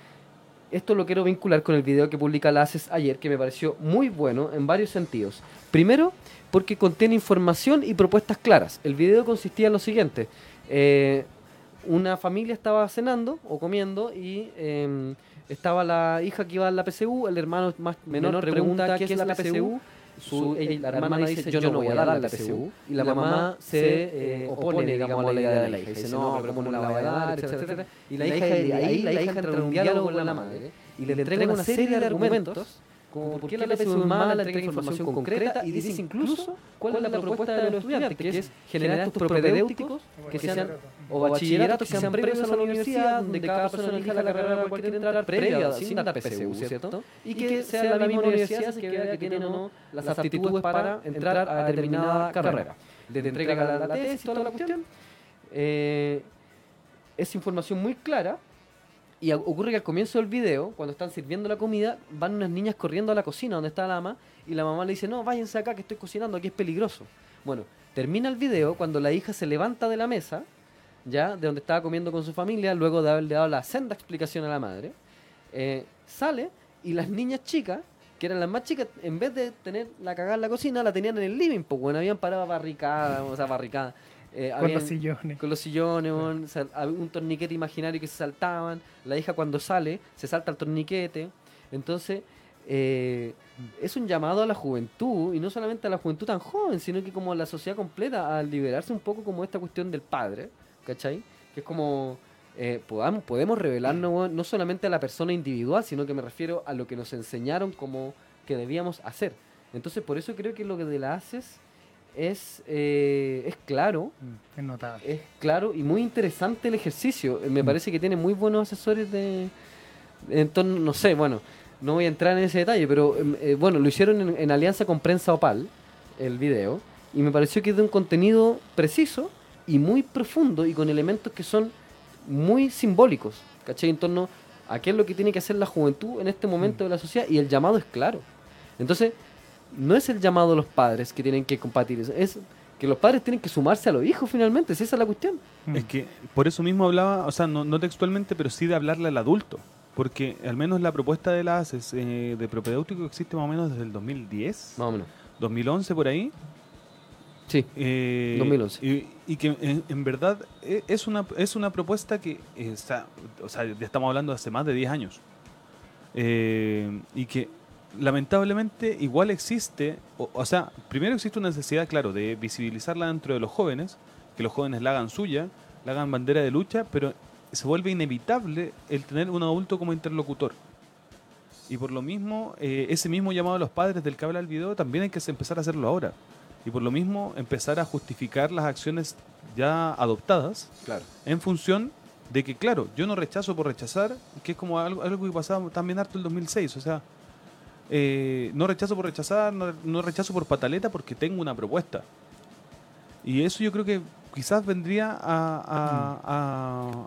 esto lo quiero vincular con el video que publica la ACES ayer, que me pareció muy bueno en varios sentidos. Primero, porque contiene información y propuestas claras. El video consistía en lo siguiente. Eh, una familia estaba cenando o comiendo y eh, estaba la hija que iba a la PCU, el hermano más menor, pregunta, ¿qué es la PCU? Su, ella- la hermana dice, yo no voy a dar la PCU. Y la mamá se eh, opone, digamos, a la idea de la hija. Dice, no, pero ¿cómo no la voy a dar? Etcétera, etcétera. Y la hija, ahí la hija entra en un diálogo con la madre y le entrega una serie de argumentos como por qué la PSU es mala, le entrega información concreta y dice incluso cuál es la propuesta de los estudiantes, que es generar estos propedéuticos que sean, o bachilleratos que sean previos a la universidad, donde cada persona elija la carrera a la cual quiere entrar previa, sin dar PSU, ¿cierto? Y que sea la misma universidad que vea que tienen o no las aptitudes para entrar a determinada carrera. Le entrega la, la tesis, toda la cuestión. Eh, es información muy clara y ocurre que al comienzo del video, cuando están sirviendo la comida, van unas niñas corriendo a la cocina donde está la mamá y la mamá le dice, no, váyanse acá que estoy cocinando, aquí es peligroso. Bueno, termina el video cuando la hija se levanta de la mesa, ya, de donde estaba comiendo con su familia, luego de haberle dado la senda explicación a la madre, eh, sale y las niñas chicas, que eran las más chicas, en vez de tener la cagada en la cocina, la tenían en el living, pues bueno, habían parado barricadas, o sea, barricadas. eh,
Con
habían-
los sillones.
con los sillones, un torniquete imaginario que se saltaban. La hija cuando sale, se salta el torniquete. Entonces, eh, es un llamado a la juventud, y no solamente a la juventud tan joven, sino que como a la sociedad completa, a liberarse un poco como esta cuestión del padre, ¿cachai? Que es como, eh, podamos, podemos revelarnos no solamente a la persona individual, sino que me refiero a lo que nos enseñaron como que debíamos hacer. Entonces, por eso creo que lo que de la haces es, eh, es claro,
Es notable.
es claro y muy interesante el ejercicio. Eh, Me
Mm.
parece que tiene muy buenos asesores de... En torno, no sé, bueno, no voy a entrar en ese detalle, pero em, eh, bueno, lo hicieron en, en alianza con Prensa Opal, el video, y me pareció que es de un contenido preciso y muy profundo y con elementos que son muy simbólicos, ¿cachai? En torno a qué es lo que tiene que hacer la juventud en este momento de la sociedad y el llamado es claro. Entonces, no es el llamado de los padres que tienen que compartir eso, es que los padres tienen que sumarse a los hijos finalmente, si esa es la cuestión.
Mm.
Es que por eso mismo hablaba, o sea, no, no textualmente, pero sí de hablarle al adulto. Porque al menos la propuesta de la ACES eh, de propedéutico existe más o menos desde el 2010,
Más o menos.
2011 por ahí.
Sí.
Eh,
2011.
Y, y que en, en verdad eh, es una, es una propuesta que eh, está, o sea, ya estamos hablando de hace más de 10 años. Eh, y que lamentablemente igual existe, o, o sea, primero existe una necesidad, claro, de visibilizarla dentro de los jóvenes, que los jóvenes la hagan suya, la hagan bandera de lucha, pero se vuelve inevitable el tener un adulto como interlocutor. Y por lo mismo, eh, ese mismo llamado a los padres del que habla el video también hay que empezar a hacerlo ahora. Y por lo mismo empezar a justificar las acciones ya adoptadas
Claro.
en función de que, claro, yo no rechazo por rechazar, que es como algo, algo que pasaba también harto el 2006, o sea, eh, no rechazo por rechazar, no, no rechazo por pataleta porque tengo una propuesta. Y eso yo creo que quizás vendría a, a- a-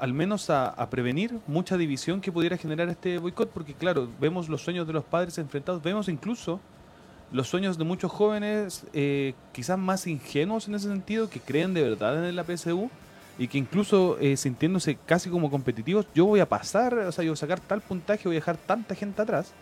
al menos a, prevenir mucha división que pudiera generar este boicot, porque claro, vemos los sueños de los padres enfrentados, vemos incluso los sueños de muchos jóvenes eh, quizás más ingenuos en ese sentido, que creen de verdad en la PSU y que incluso eh, sintiéndose casi como competitivos, yo voy a pasar, o sea, yo voy a sacar tal puntaje, voy a dejar tanta gente atrás.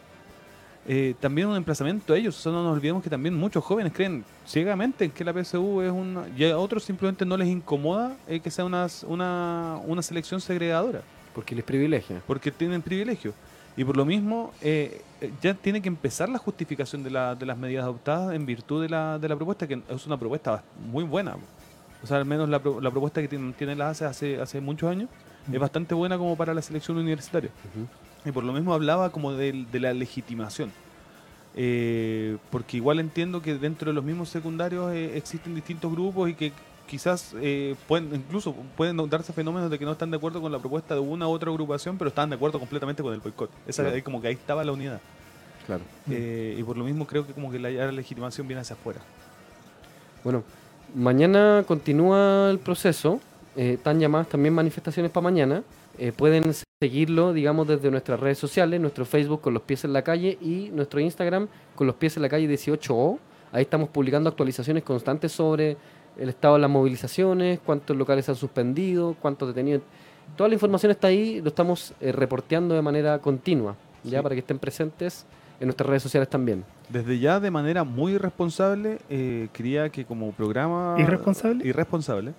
Eh, también un emplazamiento a ellos, o sea, no nos olvidemos que también muchos jóvenes creen ciegamente en que la PSU es una... y a otros simplemente no les incomoda eh, que sea una, una, una selección segregadora
Porque les privilegia.
porque tienen privilegio. Y por lo mismo, eh, ya tiene que empezar la justificación de, la- de las medidas adoptadas en virtud de la, de la propuesta, que es una propuesta muy buena. O sea, al menos la, la propuesta que tiene, tiene la ACE hace, hace muchos años es bastante buena como para la selección universitaria. Y por lo mismo hablaba como de, la legitimación. Eh, porque igual entiendo que dentro de los mismos secundarios eh, existen distintos grupos y que quizás eh, pueden incluso pueden darse fenómenos de que no están de acuerdo con la propuesta de una u otra agrupación, pero están de acuerdo completamente con el boicot. Esa
Claro.
es como que ahí estaba la unidad.
Claro.
Y por lo mismo creo que como que la legitimación viene hacia afuera.
Bueno, mañana continúa el proceso. eh, están llamadas también manifestaciones para mañana. Eh, pueden seguirlo, digamos, desde nuestras redes sociales, nuestro Facebook con los pies en la calle y nuestro Instagram con los pies en la calle 18O. Ahí estamos publicando actualizaciones constantes sobre el estado de las movilizaciones, cuántos locales han suspendido, cuántos detenidos. Toda la información está ahí, lo estamos eh, reporteando de manera continua, ya
Sí.
para que estén presentes en nuestras redes sociales también.
Desde ya de manera muy responsable, eh, quería que como programa...
¿Irresponsable?
Irresponsable.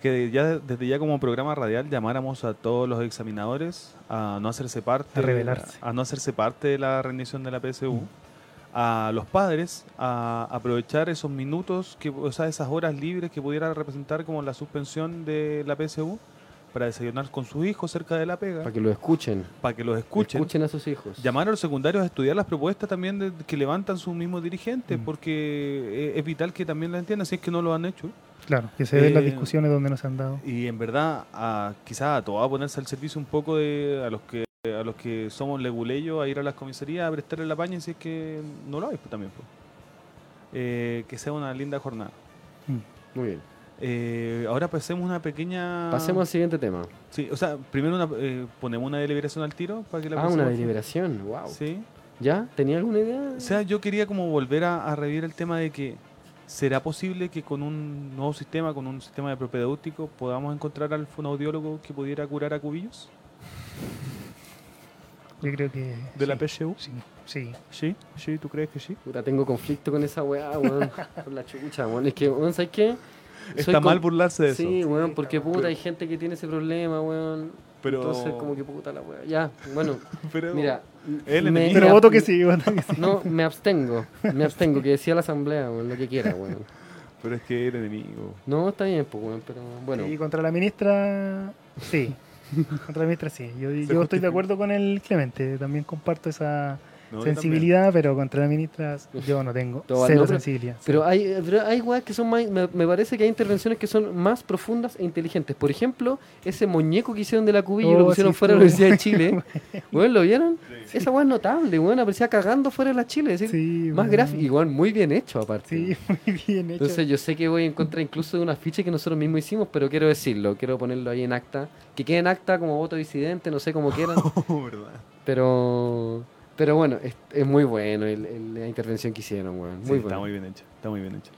Que ya desde ya como programa radial llamáramos a todos los examinadores a no hacerse parte
A rebelarse.
a no hacerse parte de la rendición de la PSU a los padres a aprovechar esos minutos que o sea esas horas libres que pudiera representar como la suspensión de la PSU para desayunar con sus hijos cerca de la pega
Para que lo escuchen.
para que los escuchen
Escuchen a sus hijos.
llamar a los secundarios a estudiar las propuestas también de- que levantan sus mismos dirigentes,
Mm.
porque eh, es vital que también la entiendan, si es que no lo han hecho.
Claro, que se den las
Eh,
discusiones donde nos han dado.
Y en verdad, a, quizás a todos a ponerse al servicio un poco de a los que a los que somos leguleyos a ir a las comisarías a prestarle la paña si es que no lo hay pues, también. pues. Eh, que sea una linda jornada.
Mm.
Muy bien.
Eh, ahora pasemos una pequeña...
Pasemos al siguiente tema.
Sí, o sea, primero una, eh, ponemos una deliberación al tiro para que la
Ah, una deliberación. Wow.
Sí.
¿Ya? ¿Tenía alguna idea?
O sea, yo quería como volver a, a revivir el tema de que ¿será posible que con un nuevo sistema, con un sistema de propedéutico, podamos encontrar al fonaudiólogo que pudiera curar a cubillos
Yo creo que.
de la PSU?
Sí, sí.
Sí, sí, ¿tú crees que sí?
Puta, tengo conflicto con esa weá, weón. con la chucha, weón. Es que, weón, ¿sabes qué?
Está mal burlarse de eso.
Sí, weón, porque puta, hay gente que tiene ese problema, weón.
Pero-
Entonces, como que puta la wea. Ya, bueno,
Pero,
mira. me-.
Pero voto que sí, voto que sí.
No, me abstengo. Me abstengo, que decía la asamblea, weón, lo que quiera, weón.
pero es que el enemigo.
No, está bien, pues, weón, pero bueno.
Y contra la ministra, sí. Contra la ministra, sí. Yo, yo estoy de acuerdo con el Clemente. También comparto esa
No, yo
sensibilidad, pero contra la ministra yo no tengo
Todo-
cero
no, pero-
sensibilidad.
Pero hay, pero hay weas que son más. Me, me parece que hay intervenciones que son más profundas e inteligentes. Por ejemplo, ese muñeco que hicieron de la cubilla y lo
Oh,
pusieron
sí,
fuera de la Universidad de Chile. Weón, ¿lo vieron? Esa wea es notable, weón. Aparecía cagando fuera de la Chile. Es decir,
Sí,
más
bueno.
gráfico. Igual muy bien hecho, aparte.
Sí, muy bien hecho.
Entonces yo sé que voy en contra incluso de una ficha que nosotros mismos hicimos, pero quiero decirlo, quiero ponerlo ahí en acta. Que quede en acta como voto disidente, no sé cómo quieran.
Oh, verdad.
pero pero bueno, es, es muy bueno el- el- la intervención que hicieron, weón.
Sí,
Muy
Está
bueno.
muy bien hecho. Está muy bien hecho.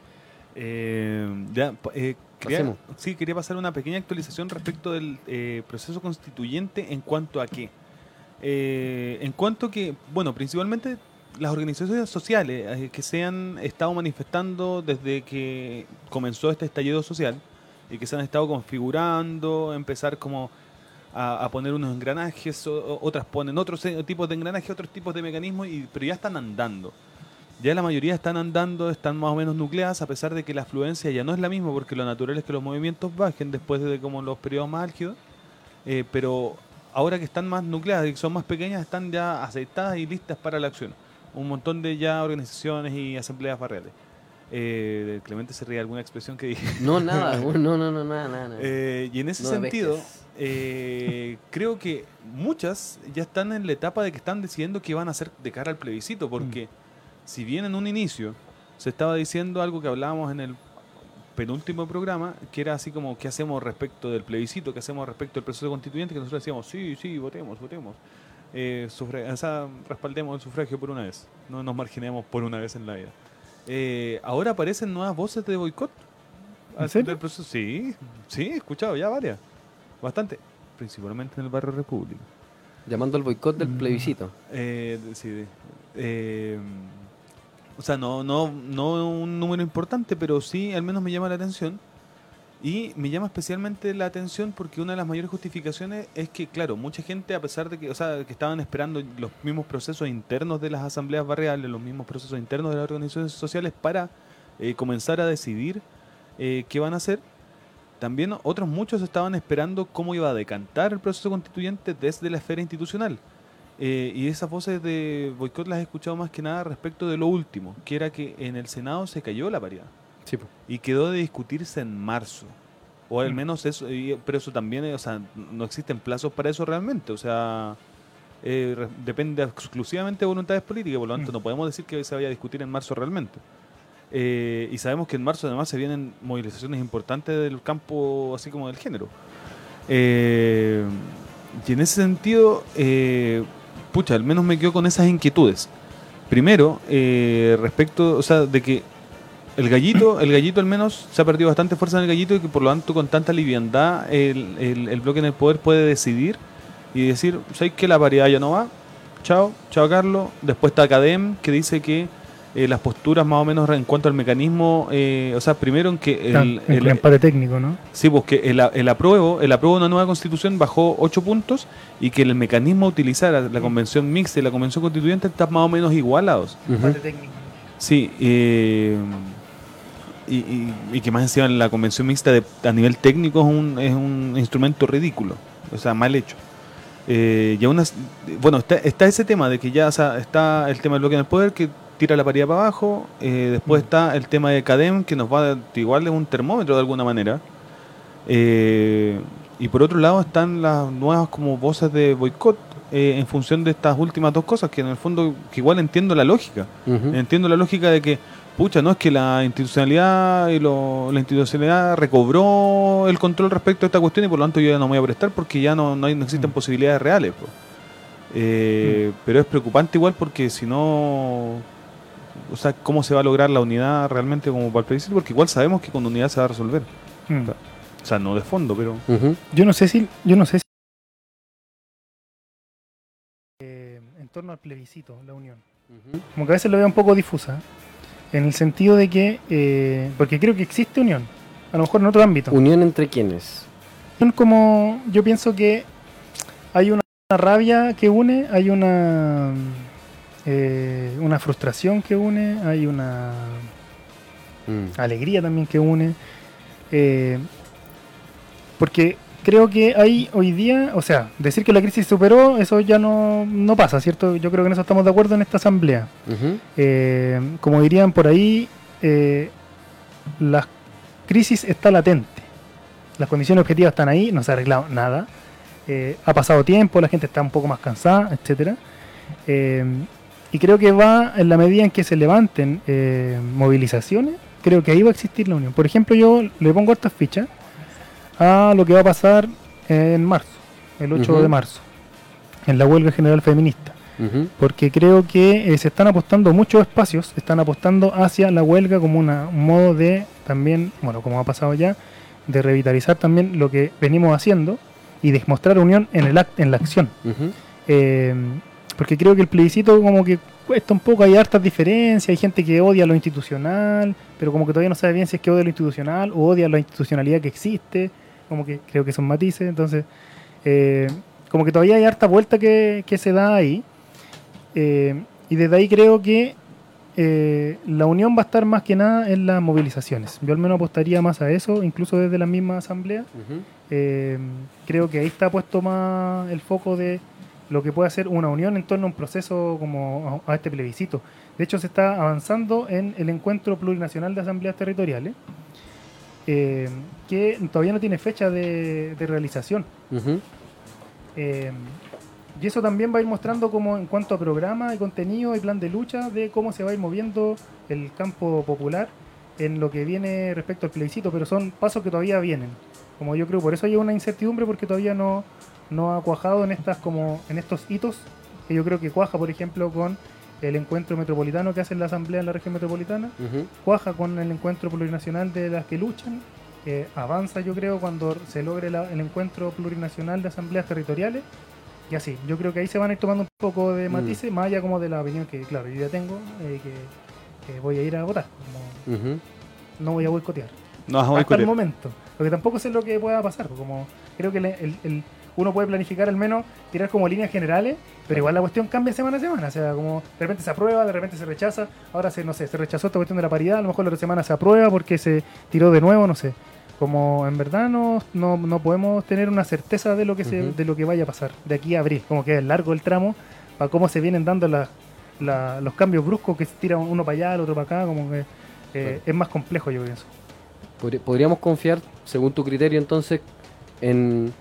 Eh, ya, eh, quería, sí, quería pasar una pequeña actualización respecto del eh, proceso constituyente en cuanto a qué. Eh, en cuanto que, bueno, principalmente las organizaciones sociales eh, que se han estado manifestando desde que comenzó este estallido social y que se han estado configurando, empezar como a, a poner unos engranajes, o- otras ponen otros eh, tipos de engranajes, otros tipos de mecanismos, y, pero ya están andando. Ya la mayoría están andando, están más o menos nucleadas, a pesar de que la afluencia ya no es la misma, porque lo natural es que los movimientos bajen después de como los periodos más álgidos, eh, pero ahora que están más nucleadas y que son más pequeñas, están ya aceitadas y listas para la acción. Un montón de ya organizaciones y asambleas barriales. Eh, Clemente se ríe alguna expresión que dije.
No, nada, no, no, no, nada, nada.
Eh, y en ese
No
sentido. Eh, creo que muchas ya están en la etapa de que están decidiendo qué van a hacer de cara al plebiscito, porque si bien en un inicio se estaba diciendo algo que hablábamos en el penúltimo programa, que era así como qué hacemos respecto del plebiscito, qué hacemos respecto del proceso constituyente, que nosotros decíamos, sí, sí, votemos, votemos. Eh, o sea, respaldemos el sufragio por una vez, no nos marginemos por una vez en la vida. Eh, ahora aparecen nuevas voces de boicot.
¿En
al-
serio?
del proceso. Sí, sí, he escuchado ya varias. Bastante. Principalmente en el barrio República.
Llamando al boicot del
Mm.
plebiscito.
Eh, sí, eh, o sea, no, no, no un número importante, pero sí al menos me llama la atención. Y me llama especialmente la atención porque una de las mayores justificaciones es que, claro, mucha gente, a pesar de que, o sea, que estaban esperando los mismos procesos internos de las asambleas barriales, los mismos procesos internos de las organizaciones sociales para eh, comenzar a decidir eh, qué van a hacer, también otros muchos estaban esperando cómo iba a decantar el proceso constituyente desde la esfera institucional. Eh, y esas voces de boicot las he escuchado más que nada respecto de lo último, que era que en el Senado se cayó la paridad
Sí,
y quedó de discutirse en marzo. O al
Mm.
menos eso, pero eso también, o sea, no existen plazos para eso realmente, o sea, eh, depende exclusivamente de voluntades políticas, por lo tanto
Mm.
no podemos decir que se vaya a discutir en marzo realmente. Eh, y sabemos que en marzo además se vienen movilizaciones importantes del campo, así como del género. Eh, y en ese sentido, eh, pucha, al menos me quedo con esas inquietudes. Primero, respecto, o sea, de que el gallito, el gallito al menos se ha perdido bastante fuerza en el gallito y que por lo tanto con tanta liviandad el, el- bloque en el poder puede decidir y decir, ¿sabes que la paridad ya no va? Chao, chao Carlos. Después está Academ que dice que eh, las posturas más o menos en cuanto al mecanismo, eh, o sea, primero en que el,
en
el-
el empate técnico, ¿no?
Sí, pues que el, el apruebo, el apruebo de una nueva constitución bajó 8 puntos y que el mecanismo a utilizar la convención mixta y la convención constituyente están más o menos igualados.
Ujú.
Empate técnico.
Sí, eh, y, y- y que más encima la convención mixta de- a nivel técnico es un, es un instrumento ridículo, o sea, mal hecho. Eh, y aún así- bueno, está, está ese tema de que ya o sea, está el tema del bloque en el poder que tira la paridad para abajo, eh, después
Mm.
está el tema de CADEM que nos va a igual de un termómetro de alguna manera. Eh, y por otro lado están las nuevas como voces de boicot eh, en función de estas últimas dos cosas, que en el fondo que igual entiendo la lógica. Entiendo la lógica de que, pucha, no es que la institucionalidad y lo- la institucionalidad recobró el control respecto a esta cuestión y por lo tanto yo ya no me voy a prestar porque ya no, no, hay- no existen
Mm.
posibilidades reales. Eh, Pero es preocupante igual porque si no, o sea, ¿cómo se va a lograr la unidad realmente como para el plebiscito? Porque igual sabemos que con unidad se va a resolver.
Mm.
O sea, no de fondo, pero...
Yo no sé si, yo no sé si eh, en torno al plebiscito, la unión.
Ujú.
Como que a veces lo veo un poco difusa, en el sentido de que, eh, porque creo que existe unión, a lo mejor en otro ámbito.
Unión entre quienes.
Unión como, yo pienso que hay una, una rabia que une, hay una eh, una frustración que une, hay una
Mm.
alegría también que une. eh, porque creo que hay hoy día, o sea, decir que la crisis superó, eso ya no, no pasa, ¿cierto? Yo creo que en eso estamos de acuerdo en esta asamblea. Eh, como dirían por ahí, la crisis está latente. Las condiciones objetivas están ahí, no se ha arreglado nada. Ha pasado tiempo, la gente está un poco más cansada, etcétera. Eh, y creo que va en la medida en que se levanten eh, movilizaciones, creo que ahí va a existir la unión. Por ejemplo, yo le pongo estas fichas a lo que va a pasar en marzo, el 8
Ujú.
de marzo, en la huelga general feminista porque creo que eh, se están apostando muchos espacios, están apostando hacia la huelga como una, un modo de también, bueno, como ha pasado ya, de revitalizar también lo que venimos haciendo y de mostrar unión en, el act- en la acción. Eh, porque creo que el plebiscito como que cuesta un poco, hay hartas diferencias, hay gente que odia lo institucional, pero como que todavía no sabe bien si es que odia lo institucional o odia la institucionalidad que existe, como que creo que son matices, entonces eh, como que todavía hay harta vuelta que, que se da ahí, eh, y desde ahí creo que eh, la unión va a estar más que nada en las movilizaciones. Yo al menos apostaría más a eso, incluso desde la misma asamblea. Creo que ahí está puesto más el foco de lo que puede ser una unión en torno a un proceso como a, este plebiscito. De hecho, se está avanzando en el encuentro plurinacional de asambleas territoriales, eh, que todavía no tiene fecha de, de realización. Eh, y eso también va a ir mostrando como en cuanto a programa y contenido y plan de lucha de cómo se va a ir moviendo el campo popular en lo que viene respecto al plebiscito, pero son pasos que todavía vienen. Como yo creo, por eso hay una incertidumbre porque todavía no, no ha cuajado en estas como en estos hitos que yo creo que cuaja, por ejemplo, con el encuentro metropolitano que hace la Asamblea en la región metropolitana, cuaja con el encuentro plurinacional de las que luchan, eh, avanza yo creo cuando se logre la- el encuentro plurinacional de asambleas territoriales y así, yo creo que ahí se van a ir tomando un poco de
Mm.
matices, más allá como de la opinión que claro, yo ya tengo, eh, que, que voy a ir a votar, como no voy a boicotear
No vas a
hasta el
boicotear.
momento. Porque tampoco sé lo que pueda pasar. pues, Como creo que el- el- el- uno puede planificar al menos tirar como líneas generales, pero igual la cuestión cambia semana a semana. O sea, como de repente se aprueba, de repente se rechaza. Ahora se, no sé, se rechazó esta cuestión de la paridad, a lo mejor la otra semana se aprueba porque se tiró de nuevo, no sé. Como en verdad no, no, no podemos tener una certeza de lo que se, de lo que vaya a pasar de aquí a abril. Como que es largo el tramo para cómo se vienen dando las- la- los cambios bruscos que se tiran uno para allá, el otro para acá, como que eh,
Claro.
es más complejo yo pienso.
Podríamos confiar, según tu criterio, entonces, en.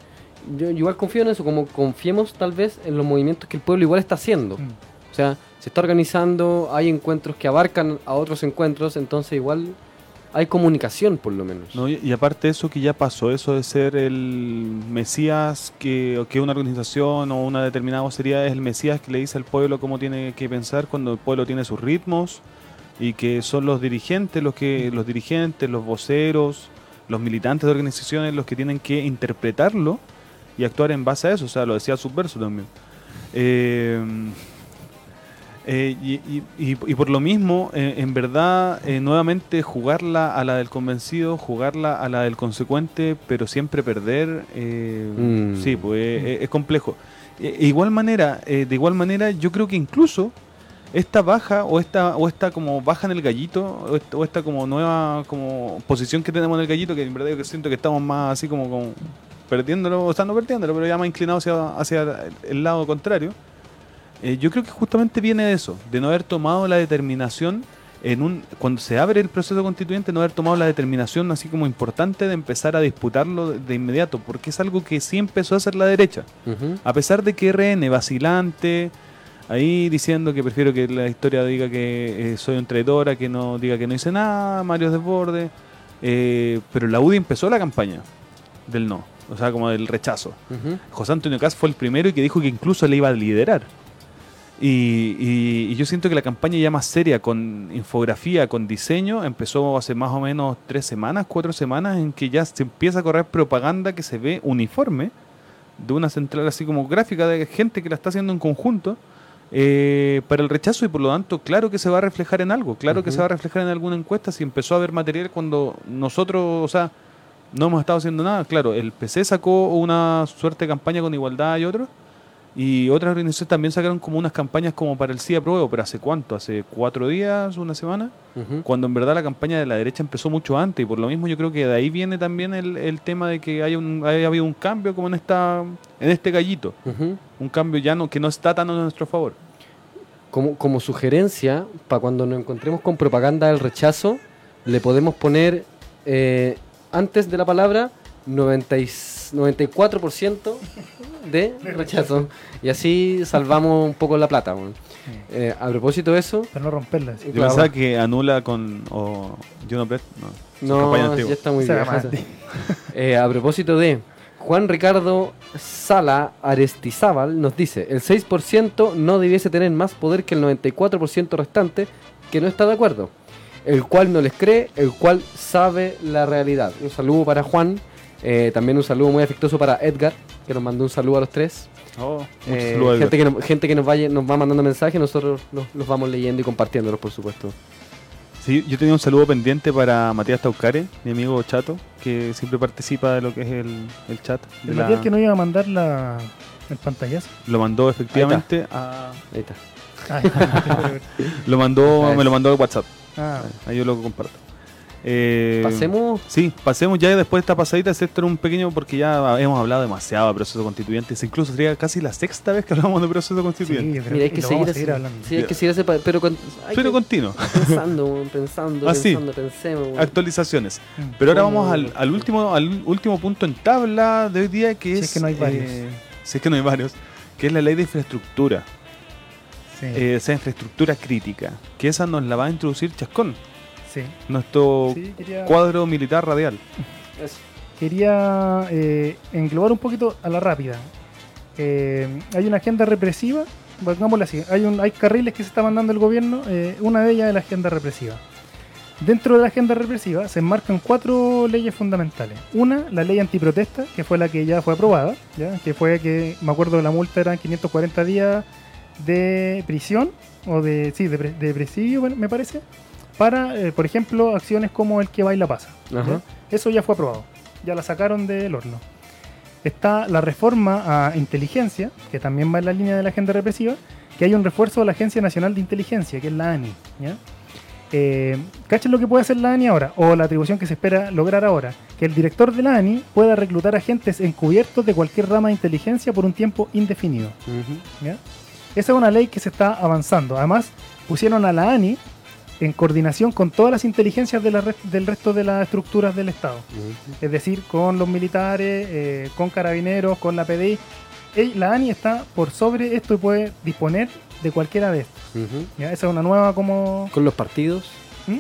Yo, yo igual confío en eso, como confiemos tal vez en los movimientos que el pueblo igual está haciendo.
Mm.
O sea, se está organizando, hay encuentros que abarcan a otros encuentros, entonces igual hay comunicación por lo menos.
No, y, y aparte de eso que ya pasó, eso de ser el Mesías que, que una organización o una determinada vocería es el Mesías que le dice al pueblo cómo tiene que pensar cuando el pueblo tiene sus ritmos y que son los dirigentes, los que los dirigentes, los voceros, los militantes de organizaciones los que tienen que interpretarlo y actuar en base a eso, o sea, lo decía Subverso también. Eh, eh, y, y- y- y por lo mismo, eh, en verdad, eh, nuevamente jugarla a la del convencido, jugarla a la del consecuente, pero siempre perder,
Mm.
sí, pues es complejo. Eh, de igual manera, de igual manera, yo creo que incluso esta baja o esta o esta como baja en el gallito o esta, o esta como nueva como posición que tenemos en el gallito, que en verdad yo siento que estamos más así como, como perdiéndolo, o sea, no perdiéndolo, pero ya más inclinado hacia, hacia el lado contrario. Eh, yo creo que justamente viene de eso, de no haber tomado la determinación en un cuando se abre el proceso constituyente, no haber tomado la determinación así como importante de empezar a disputarlo de, inmediato, porque es algo que sí empezó a hacer la derecha. A pesar de que RN vacilante, ahí diciendo que prefiero que la historia diga que eh, soy un traidora, que no diga que no hice nada, Mario Desbordes, eh, pero la UDI empezó la campaña del no, o sea, como del rechazo. José Antonio Caz fue el primero y que dijo que incluso le iba a liderar. Y, y- y yo siento que la campaña ya más seria, con infografía, con diseño, empezó hace más o menos tres semanas, cuatro semanas, en que ya se empieza a correr propaganda que se ve uniforme de una central así como gráfica de gente que la está haciendo en conjunto eh, para el rechazo y por lo tanto claro que se va a reflejar en algo, claro que se va a reflejar en alguna encuesta si empezó a haber material cuando nosotros, o sea, no hemos estado haciendo nada. Claro, el PC sacó una suerte de campaña con igualdad y otros, Y otras organizaciones también sacaron como unas campañas como para el sí apruebo, pero ¿hace cuánto? ¿Hace cuatro días, una semana? Cuando en verdad la campaña de la derecha empezó mucho antes y por lo mismo yo creo que de ahí viene también el, el tema de que haya, un, haya habido un cambio como en esta en este gallito. Un cambio ya no, que no está tan a nuestro favor.
Como, como sugerencia, para cuando nos encontremos con propaganda del rechazo, le podemos poner eh, antes de la palabra 90 y- 94% de rechazo. Y así salvamos un poco la plata. Eh, a propósito de eso,
Para no romperla.
Yo
Claro.
pensaba que anula con o Juno Brett, no.
no, ya está muy
antes.
Eh, a propósito de Juan Ricardo Sala Arestizábal nos dice, el 6% no debiese tener más poder que el 94% restante que no está de acuerdo, el cual no les cree, el cual sabe la realidad. Un saludo para Juan, eh, también un saludo muy afectuoso para Edgar, que nos mandó un saludo a los tres.
Oh,
Eh,
un saludo,
gente,
Edgar.
que nos, gente que nos, vaya, nos va mandando mensajes, nosotros los, los vamos leyendo y compartiéndolos, por supuesto.
Sí, yo tenía un saludo pendiente para Matías Taucare, mi amigo chato, que siempre participa de lo que es el, el chat. de
El
la-
Matías que no iba a mandar la, el pantallazo.
Lo mandó efectivamente a...
Ahí está.
Ah,
Lo mandó, me lo mandó al WhatsApp.
ah,
Ahí yo lo comparto. Eh,
Pasemos
Sí, pasemos ya después de esta pasadita, esto era un pequeño, porque ya hemos hablado demasiado de proceso constituyente, incluso sería casi la sexta vez que hablamos de proceso
sí,
constituyente.
creo
Mira, hay
que
seguir,
vamos a
así-
seguir hablando.
Sí, hay que seguir pero con, hay
Pero
que-
continuo,
pensando, pensando,
Ah, sí.
pensando, pensemos.
actualizaciones.
Mm.
Pero ahora vamos al, al último al último punto en tabla de hoy día, que
Si
es...
es que no hay varios.
eh, si es que no hay varios, que es la ley de infraestructura,
Sí,
eh, esa infraestructura crítica, que esa nos la va a introducir Chascón,
sí.
nuestro
Sí, quería,
cuadro militar radial.
Eso.
quería eh, englobar un poquito a la rápida. Eh, hay una agenda represiva, pongámosla así, hay, un, hay carriles que se está mandando el gobierno, eh, una de ellas es la agenda represiva. Dentro de la agenda represiva se enmarcan cuatro leyes fundamentales. Una, la ley antiprotesta, que fue la que ya fue aprobada, ¿ya? que fue que, me acuerdo, la multa eran 540 días de prisión, o de, sí, de, pre- de presidio, bueno, me parece, para, eh, por ejemplo, acciones como el que baila pasa.
Ajá.
Eso ya fue aprobado. Ya la sacaron del horno. Está la reforma a inteligencia, que también va en la línea de la agenda represiva, que hay un refuerzo a la Agencia Nacional de Inteligencia, que es la ANI. ¿ya? Eh, ¿Cachen lo que puede hacer la ANI ahora? O la atribución que se espera lograr ahora. Que el director de la ANI pueda reclutar agentes encubiertos de cualquier rama de inteligencia por un tiempo indefinido.
Ujú.
¿ya? Esa es una ley que se está avanzando. Además, pusieron a la ANI en coordinación con todas las inteligencias de la res- del resto de las estructuras del Estado. Es decir, con los militares, eh, con carabineros, con la PDI. La ANI está por sobre esto y puede disponer de cualquiera de estos. Esa es una nueva como...
Con los partidos,
¿Mm?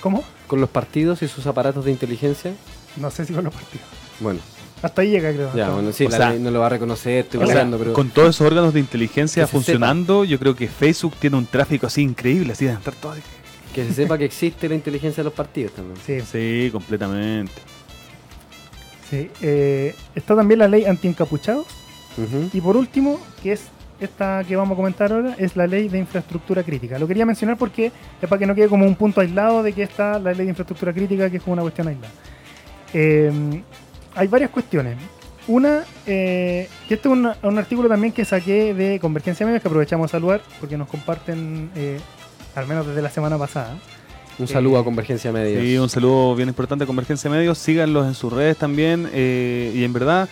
¿Cómo?
con los partidos y sus aparatos de inteligencia.
No sé si con los partidos.
Bueno,
Hasta ahí llega, creo.
ya, bueno, sí,
O
la
sea,
ley no lo va a reconocer, estoy
O sea,
pensando, pero
con todos esos órganos de inteligencia funcionando, yo creo que Facebook tiene un tráfico así increíble, así de estar todo...
que se sepa que existe la inteligencia de los partidos también.
Sí,
Sí, completamente.
sí. Eh, está también la ley anti-encapuchados.
Ujú.
Y por último, que es esta que vamos a comentar ahora, es la ley de infraestructura crítica. Lo quería mencionar porque es para que no quede como un punto aislado de que está la ley de infraestructura crítica, que es como una cuestión aislada. Eh, hay varias cuestiones. Una, eh, que este es un, un artículo también que saqué de Convergencia Medios, que aprovechamos a saludar porque nos comparten, eh, al menos desde la semana pasada.
Un saludo
Eh,
a Convergencia Media.
Sí, un saludo bien importante a Convergencia Medios. Síganlos en sus redes también. eh, y en verdad,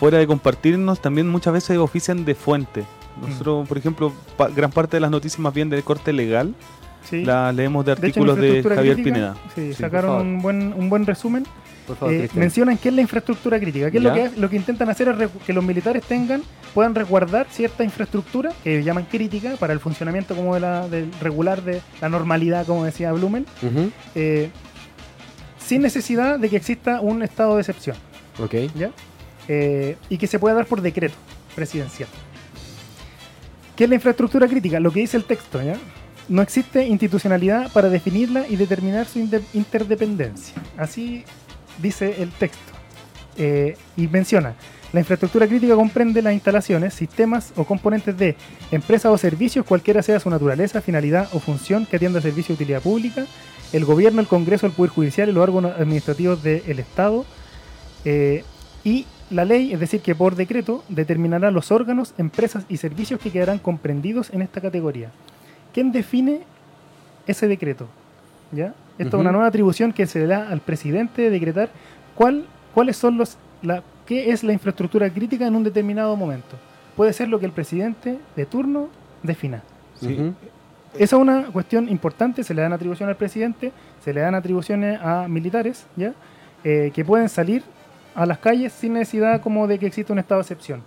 fuera de compartirnos, también muchas veces ofician de fuente. Nosotros, por ejemplo, pa- gran parte de las noticias más bien de corte legal
Sí.
las leemos de
De hecho, en
artículos de, Javier
crítica,
Pineda.
Sí,
Sí,
sacaron un buen, un buen resumen.
Por favor,
Eh, mencionan qué es la infraestructura crítica. ¿Qué es lo que, lo que intentan hacer es que los militares tengan, puedan resguardar cierta infraestructura que llaman crítica para el funcionamiento como de la, del regular de la normalidad, como decía Blumen, eh, sin necesidad de que exista un estado de excepción,
Ok.
¿ya? Eh, y que se pueda dar por decreto presidencial. ¿Qué es la infraestructura crítica? Lo que dice el texto, ¿ya? No existe institucionalidad para definirla y determinar su interdependencia. Así dice el texto. Eh, y menciona, la infraestructura crítica comprende las instalaciones, sistemas o componentes de empresas o servicios, cualquiera sea su naturaleza, finalidad o función que atienda servicio de utilidad pública, el gobierno, el Congreso, el Poder Judicial y los órganos administrativos del Estado, eh, y la ley, es decir, que por decreto, determinará los órganos, empresas y servicios que quedarán comprendidos en esta categoría. ¿Quién define ese decreto? ¿Ya? Esto es una nueva atribución que se le da al presidente de decretar cuál, cuáles son los, la, qué es la infraestructura crítica en un determinado momento. Puede ser lo que el presidente de turno defina.
Sí.
Esa es una cuestión importante, se le dan atribuciones al presidente, se le dan atribuciones a militares, ¿ya? Eh, que pueden salir a las calles sin necesidad como de que exista un estado de excepción.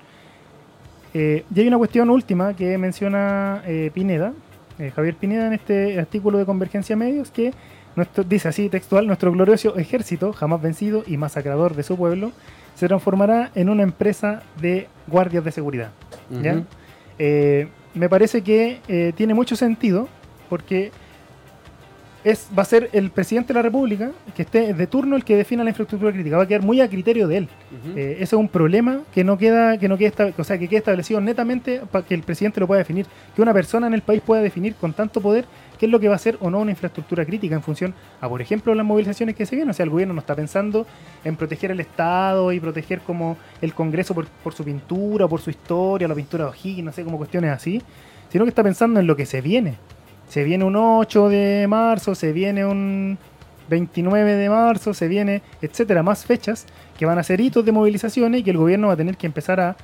Eh, y hay una cuestión última que menciona eh, Pineda, eh, Javier Pineda en este artículo de Convergencia Medios, que nuestro, dice así textual, nuestro glorioso ejército, jamás vencido y masacrador de su pueblo, se transformará en una empresa de guardias de seguridad. Eh, me parece que eh, tiene mucho sentido porque es, va a ser el presidente de la República que esté de turno el que defina la infraestructura crítica. Va a quedar muy a criterio de él. Eh, ese es un problema que no queda, que no queda, o sea, que quede establecido netamente para que el presidente lo pueda definir, que una persona en el país pueda definir con tanto poder qué es lo que va a ser o no una infraestructura crítica en función a, por ejemplo, las movilizaciones que se vienen. O sea, el gobierno no está pensando en proteger el Estado y proteger como el Congreso por, por su pintura, por su historia, la pintura de O'Higgins, no sé, como cuestiones así, sino que está pensando en lo que se viene. Se viene un 8 de marzo, se viene un 29 de marzo, se viene, etcétera, más fechas que van a ser hitos de movilizaciones y que el gobierno va a tener que empezar a,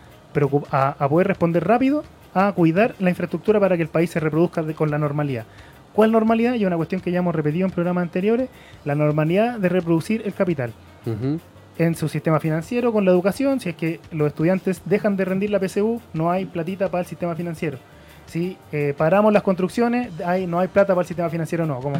a, a poder responder rápido a cuidar la infraestructura para que el país se reproduzca con la normalidad. ¿Cuál normalidad? Y una cuestión que ya hemos repetido en programas anteriores, la normalidad de reproducir el capital en su sistema financiero con la educación. Si es que los estudiantes dejan de rendir la PSU, no hay platita para el sistema financiero. Si eh, paramos las construcciones, hay, no hay plata para el sistema financiero, no. Como,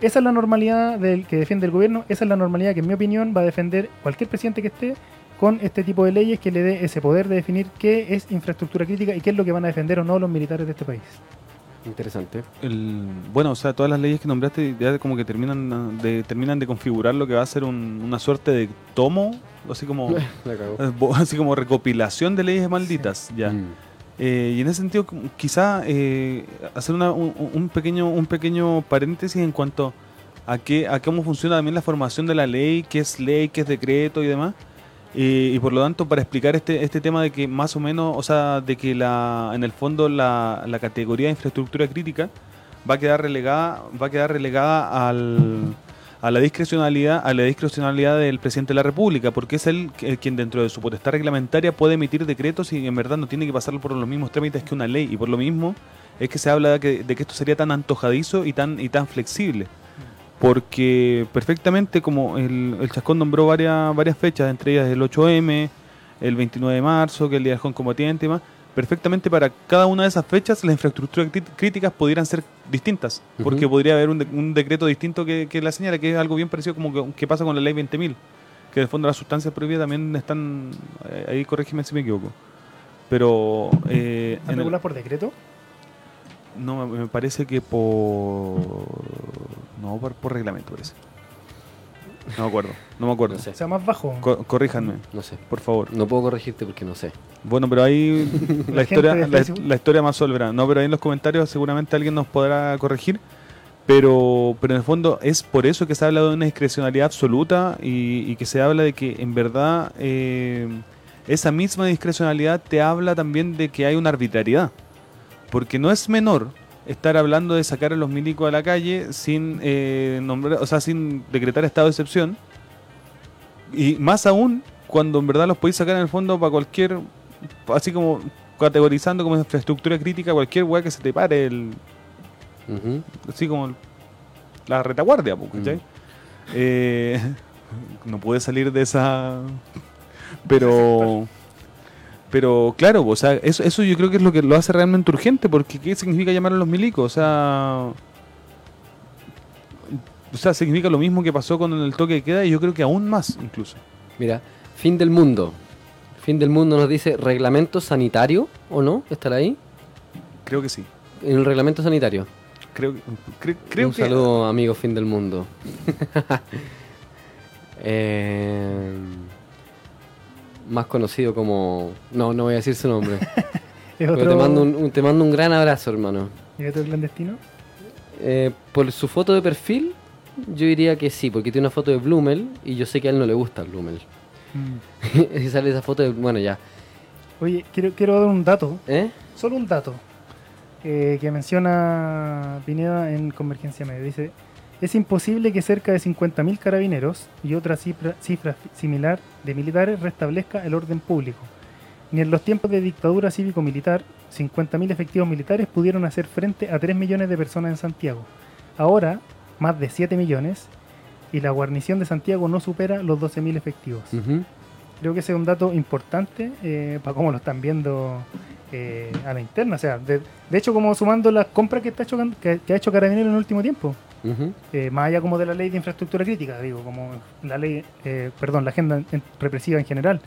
esa es la normalidad del, que defiende el gobierno, esa es la normalidad que en mi opinión va a defender cualquier presidente que esté con este tipo de leyes que le dé ese poder de definir qué es infraestructura crítica y qué es lo que van a defender o no los militares de este país.
Interesante.
El- bueno, o sea, todas las leyes que nombraste ya como que terminan de, terminan de configurar lo que va a ser un- una suerte de tomo, así como, así como recopilación de leyes malditas. Ya.
Mm.
Eh, y en ese sentido, quizá eh, hacer una- un, un pequeño, un pequeño paréntesis en cuanto a, qué, a cómo funciona también la formación de la ley, qué es ley, qué es decreto y demás. Y por lo tanto, para explicar este, este tema de que más o menos, o sea, de que la, en el fondo la, la categoría de infraestructura crítica va a quedar relegada, va a quedar relegada al, a la discrecionalidad, a la discrecionalidad del presidente de la República, porque es él quien dentro de su potestad reglamentaria puede emitir decretos y en verdad no tiene que pasar por los mismos trámites que una ley. Y por lo mismo es que se habla de que, de que esto sería tan antojadizo y tan, y tan flexible. Porque perfectamente, como el, el Chascón nombró varias, varias fechas, entre ellas el 8M, el 29 de marzo, que es el Día del Joven Combatiente y más, perfectamente para cada una de esas fechas las infraestructuras crí- críticas pudieran ser distintas, porque podría haber un, de- un decreto distinto que, que la señala, que es algo bien parecido como que, que pasa con la ley 20.000, que en el fondo las sustancias prohibidas también están, eh, ahí corrígeme si me equivoco, pero eh,
¿Van
en el-
regular por decreto?
no, me parece que por... No, por, por reglamento parece. No me acuerdo, no me acuerdo.
No sé.
O sea, más bajo.
Co- corríjanme,
No sé.
por favor.
No puedo corregirte porque no sé.
Bueno, pero ahí la,
La
historia,
de
la,
Facebook.
la historia más soberana. No, pero ahí en los comentarios seguramente alguien nos podrá corregir. Pero, pero en el fondo es por eso que se habla de una discrecionalidad absoluta y, y que se habla de que en verdad eh, esa misma discrecionalidad te habla también de que hay una arbitrariedad. Porque no es menor estar hablando de sacar a los milicos a la calle sin eh, nombrar, o sea, sin decretar estado de excepción. Y más aún cuando en verdad los podéis sacar en el fondo para cualquier, así como categorizando como infraestructura crítica cualquier weá que se te pare, el, así como la retaguardia.
Mm.
Eh, no puede salir de esa... Pero... Pero claro, o sea, eso, eso yo creo que es lo que lo hace realmente urgente, porque ¿qué significa llamar a los milicos? O sea... O sea, significa lo mismo que pasó con el toque de queda y yo creo que aún más incluso.
Mira, fin del mundo. Fin del mundo nos dice reglamento sanitario, ¿o no? ¿Estará ahí?
Creo que sí.
En el reglamento sanitario.
Creo, cre- creo
Un
que...
saludo, amigo fin del mundo. Eh, más conocido como... No, no voy a decir su nombre.
¿Es
Pero
otro
te, mando un, un- te mando un gran abrazo, hermano.
¿es otro clandestino?
Eh, por su foto de perfil, yo diría que sí, porque tiene una foto de Blumel y yo sé que a él no le gusta Blumel.
Mm.
y sale esa foto de, bueno, ya.
Oye, quiero, quiero dar un dato,
¿Eh?
solo un dato, eh, que menciona Pineda en Convergencia Media. Dice, es imposible que cerca de 50.000 carabineros y otra cifra, cifra similar de militares restablezca el orden público. Ni en los tiempos de dictadura cívico-militar, 50.000 efectivos militares pudieron hacer frente a 3 millones de personas en Santiago. Ahora, más de 7 millones, y la guarnición de Santiago no supera los 12.000 efectivos. Creo que ese es un dato importante para cómo lo están viendo eh, a la interna. O sea, de, de hecho, como sumando las compras que, está hecho, que, que ha hecho Carabineros en el último tiempo. Eh, más allá como de la ley de infraestructura crítica, digo, como la ley, eh, perdón, la agenda en- represiva en general,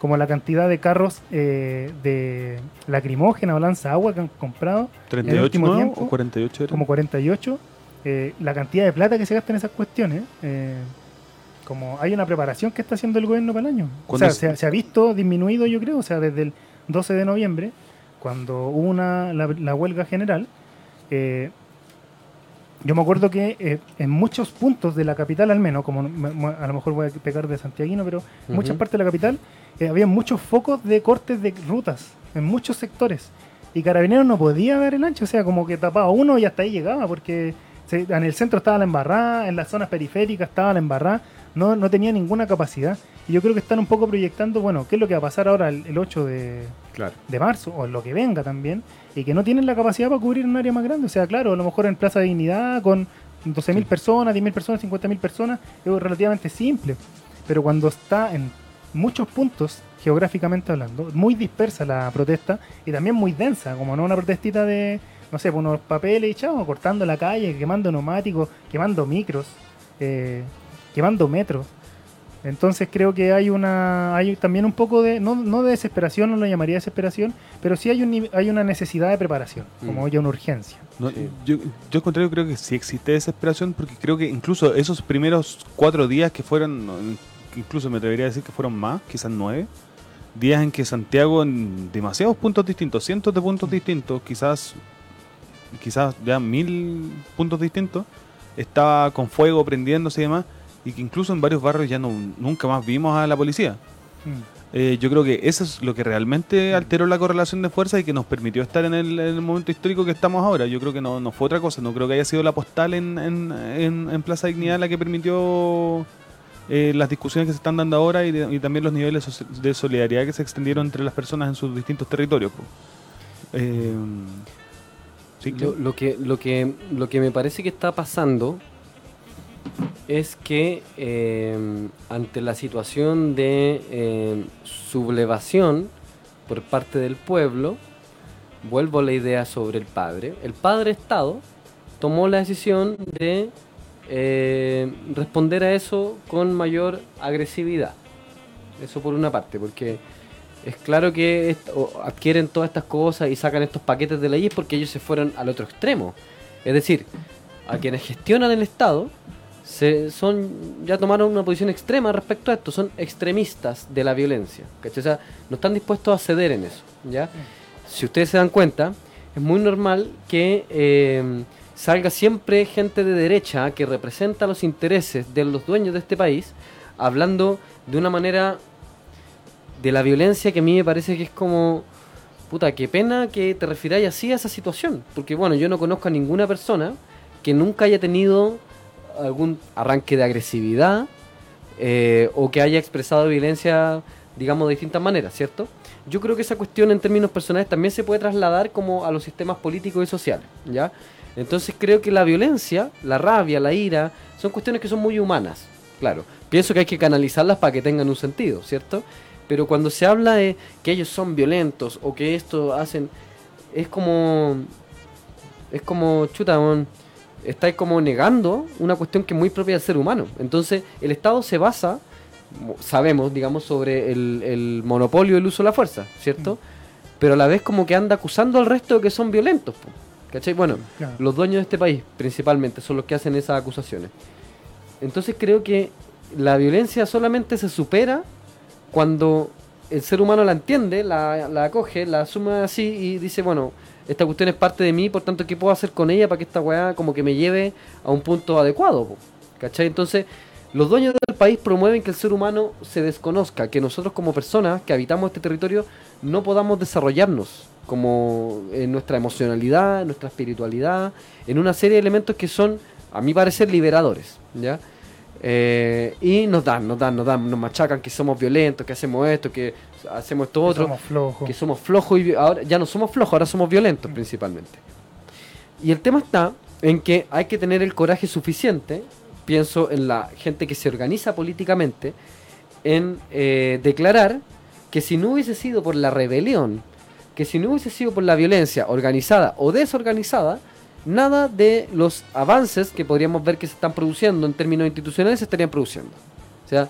como la cantidad de carros eh, de lacrimógena o lanza agua que han comprado,
38
último
¿no?
tiempo,
o 48 era.
como 48, eh, la cantidad de plata que se gasta en esas cuestiones, eh, como hay una preparación que está haciendo el gobierno para el año. O
¿Cuándo
sea,
es?
se, ha- se ha visto disminuido, yo creo, o sea, desde el 12 de noviembre, cuando hubo una, la, la huelga general, eh, yo me acuerdo que eh, en muchos puntos de la capital, al menos, como a lo mejor voy a pecar de santiaguino, pero en muchas partes de la capital eh, había muchos focos de cortes de rutas en muchos sectores. Y Carabineros no podía ver el ancho, o sea, como que tapaba uno y hasta ahí llegaba, porque se- en el centro estaba la embarrada, en las zonas periféricas estaba la embarrada, no, no tenía ninguna capacidad. Y yo creo que están un poco proyectando, bueno, qué es lo que va a pasar ahora el, el 8 de,
Claro.
de marzo, o lo que venga también, y que no tienen la capacidad para cubrir un área más grande. O sea, claro, a lo mejor en Plaza Dignidad con 12.000 personas, 10.000 personas, 50.000 personas, es relativamente simple. Pero cuando está en muchos puntos, geográficamente hablando, muy dispersa la protesta y también muy densa, como no una protestita de, no sé, pues unos papeles y chao, cortando la calle, quemando neumáticos, quemando micros, eh, quemando metros. Entonces creo que hay una hay también un poco de no, no de desesperación, no lo llamaría desesperación, pero sí hay un hay una necesidad de preparación, como
Mm.
ya una urgencia.
No,
Sí.
yo, yo al contrario creo que sí existe desesperación porque creo que incluso esos primeros cuatro días que fueron, incluso me atrevería a decir que fueron más, quizás nueve, días en que Santiago en demasiados puntos distintos, cientos de puntos distintos, quizás quizás ya mil puntos distintos, estaba con fuego prendiéndose y demás, y que incluso en varios barrios ya no, nunca más vimos a la policía.
Mm.
Eh, yo creo que eso es lo que realmente alteró la correlación de fuerza y que nos permitió estar en el, en el momento histórico que estamos ahora. Yo creo que no, no fue otra cosa, no creo que haya sido la postal en, en, en- en Plaza Dignidad la que permitió eh, las discusiones que se están dando ahora y, de- y también los niveles de solidaridad que se extendieron entre las personas en sus distintos territorios. Eh, sí,
Lo,
claro.
lo que, lo, que, lo que me parece que está pasando es que eh, ante la situación de eh, sublevación por parte del pueblo, vuelvo a la idea sobre el padre, el padre Estado tomó la decisión de eh, responder a eso con mayor agresividad. Eso por una parte, porque es claro que adquieren todas estas cosas y sacan estos paquetes de leyes porque ellos se fueron al otro extremo. Es decir, a quienes gestionan el Estado se son ya tomaron una posición extrema respecto a esto, son extremistas de la violencia. ¿cachai? O sea, no están dispuestos a ceder en eso. ¿ya? Si ustedes se dan cuenta, es muy normal que eh, salga siempre gente de derecha que representa los intereses de los dueños de este país, hablando de una manera de la violencia que a mí me parece que es como, puta, qué pena que te refiráis así a esa situación. Porque bueno, yo no conozco a ninguna persona que nunca haya tenido algún arranque de agresividad eh, o que haya expresado violencia, digamos, de distintas maneras, ¿cierto? Yo creo que esa cuestión en términos personales también se puede trasladar como a los sistemas políticos y sociales, ¿ya? Entonces creo que la violencia, la rabia, la ira, son cuestiones que son muy humanas, claro. Pienso que hay que canalizarlas para que tengan un sentido, ¿cierto? Pero cuando se habla de que ellos son violentos o que esto hacen, es como. Es como, chuta, estáis como negando una cuestión que es muy propia del ser humano. Entonces, el Estado se basa, mo- sabemos, digamos, sobre el, el monopolio del uso de la fuerza, ¿cierto? Pero a la vez como que anda acusando al resto de que son violentos, ¿cachai? Bueno,
Claro.
los dueños de este país, principalmente, son los que hacen esas acusaciones. Entonces creo que la violencia solamente se supera cuando el ser humano la entiende, la, la acoge, la asume así y dice, bueno, esta cuestión es parte de mí, por tanto, ¿qué puedo hacer con ella para que esta weá como que me lleve a un punto adecuado? po? ¿Cachai? Entonces, Los dueños del país promueven que el ser humano se desconozca, que nosotros como personas que habitamos este territorio no podamos desarrollarnos como en nuestra emocionalidad, en nuestra espiritualidad, en una serie de elementos que son, a mi parecer, liberadores, ¿ya? Eh, y nos dan, nos dan, nos dan, nos machacan que somos violentos, que hacemos esto, que hacemos esto
Que
otro
somos flojos.
que somos flojos y ahora ya no somos flojos, ahora somos violentos principalmente. Y el tema está en que hay que tener el coraje suficiente, pienso en la gente que se organiza políticamente, en eh, declarar que si no hubiese sido por la rebelión, que si no hubiese sido por la violencia organizada o desorganizada, nada de los avances que podríamos ver que se están produciendo en términos institucionales se estarían produciendo. O sea,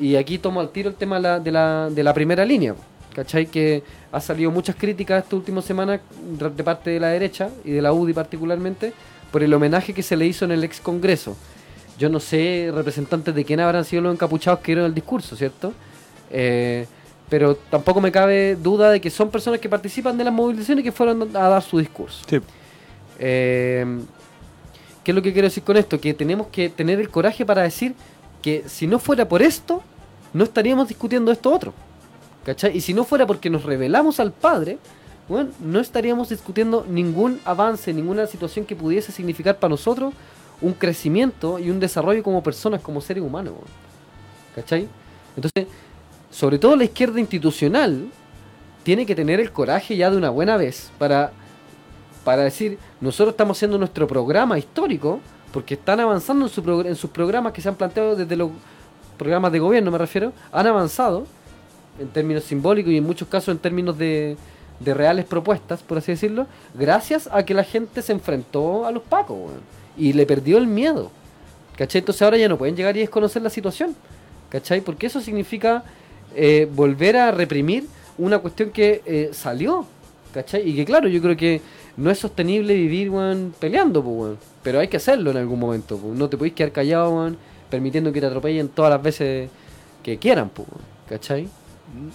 y aquí tomo al tiro el tema de la, primera línea. ¿Cachai? Que ha salido muchas críticas esta última semana de de parte de la derecha y de la UDI particularmente por el homenaje que se le hizo en el ex Congreso. Yo no sé representantes de quién habrán sido los encapuchados que dieron el discurso, ¿cierto? Eh, pero tampoco me cabe duda de que son personas que participan de las movilizaciones y que fueron a dar su discurso.
Sí.
Eh, ¿Qué es lo que quiero decir con esto? Que tenemos que tener el coraje para decir que si no fuera por esto, no estaríamos discutiendo esto otro. ¿Cachai? Y si no fuera porque nos revelamos al Padre, bueno, no estaríamos discutiendo ningún avance, ninguna situación que pudiese significar para nosotros un crecimiento y un desarrollo como personas, como seres humanos. weón. ¿Cachai? Entonces, sobre todo la izquierda institucional tiene que tener el coraje ya de una buena vez para para decir, nosotros estamos haciendo nuestro programa histórico, porque están avanzando en, su en sus programas que se han planteado desde los programas de gobierno, me refiero, han avanzado en términos simbólicos y en muchos casos en términos de, de reales propuestas, por así decirlo, gracias a que la gente se enfrentó a los pacos weón, y le perdió el miedo. ¿Cachai? Entonces ahora ya no pueden llegar y desconocer la situación. ¿Cachai? Porque eso significa eh, volver a reprimir una cuestión que eh, salió. ¿Cachai? Y que claro, yo creo que no es sostenible vivir, weón, peleando, pues, weón. Pero hay que hacerlo en algún momento, pues. No te podéis quedar callado, weón, permitiendo que te atropellen todas las veces que quieran, pues, weón. ¿Cachai?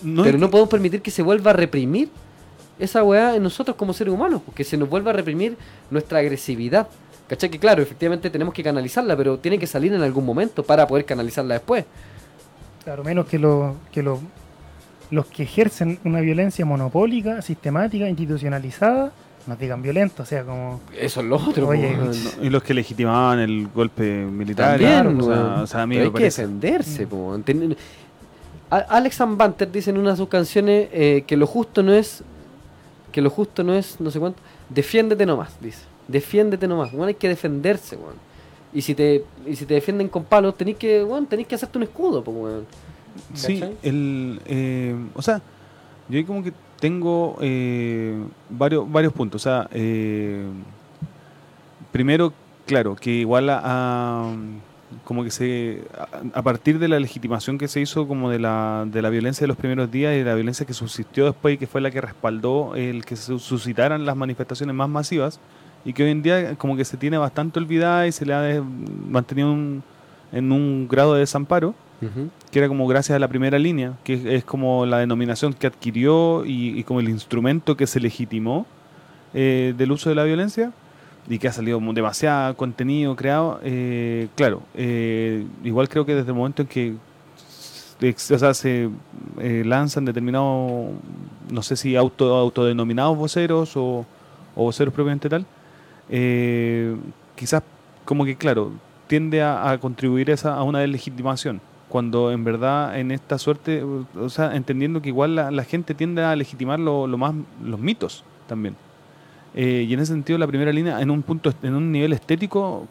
No
Pero no
que-
podemos permitir que se vuelva a reprimir esa weá en nosotros como seres humanos, porque se nos vuelva a reprimir nuestra agresividad. ¿Cachai? Que claro, efectivamente tenemos que canalizarla, pero tiene que salir en algún momento para poder canalizarla después.
Claro, menos que, lo, que lo- los que ejercen una violencia monopólica, sistemática, institucionalizada, nos digan violentos. O sea, como.
Eso es lo otro.
Oye.
No, y los que legitimaban el golpe militar.
También,
claro, o sea, o sea, a mí
Pero
me
hay que defenderse, po, weón. Ten- Alex Banter dice en una de sus canciones eh, que lo justo no es que lo justo no es no sé cuánto defiéndete nomás dice defiéndete nomás bueno, hay que defenderse weón. y si te y si te defienden con palos tenés que weón, tenés que hacerte un escudo po, weón.
Sí, el, eh, o sea, yo como que tengo eh, varios, varios puntos. Eh, primero, claro, que igual a, como que se a, a partir de la legitimación que se hizo como de la, de la violencia de los primeros días y de la violencia que subsistió después y que fue la que respaldó el que se suscitaran las manifestaciones más masivas y que hoy en día como que se tiene bastante olvidada y se le ha mantenido un- en un grado de desamparo que era como gracias a la primera línea, que es, como la denominación que adquirió y, como el instrumento que se legitimó eh, del uso de la violencia y que ha salido demasiado contenido creado. eh, claro, eh, igual creo que desde el momento en que o sea, se eh, lanzan determinados, no sé si auto, autodenominados voceros o, o voceros propiamente tal, quizás como que claro, tiende a, a contribuir esa, a una deslegitimación cuando en verdad en esta suerte, o sea, entendiendo que igual la, la gente tiende a legitimar lo, lo más los mitos también. Eh, y en ese sentido la primera línea en un punto en un nivel estético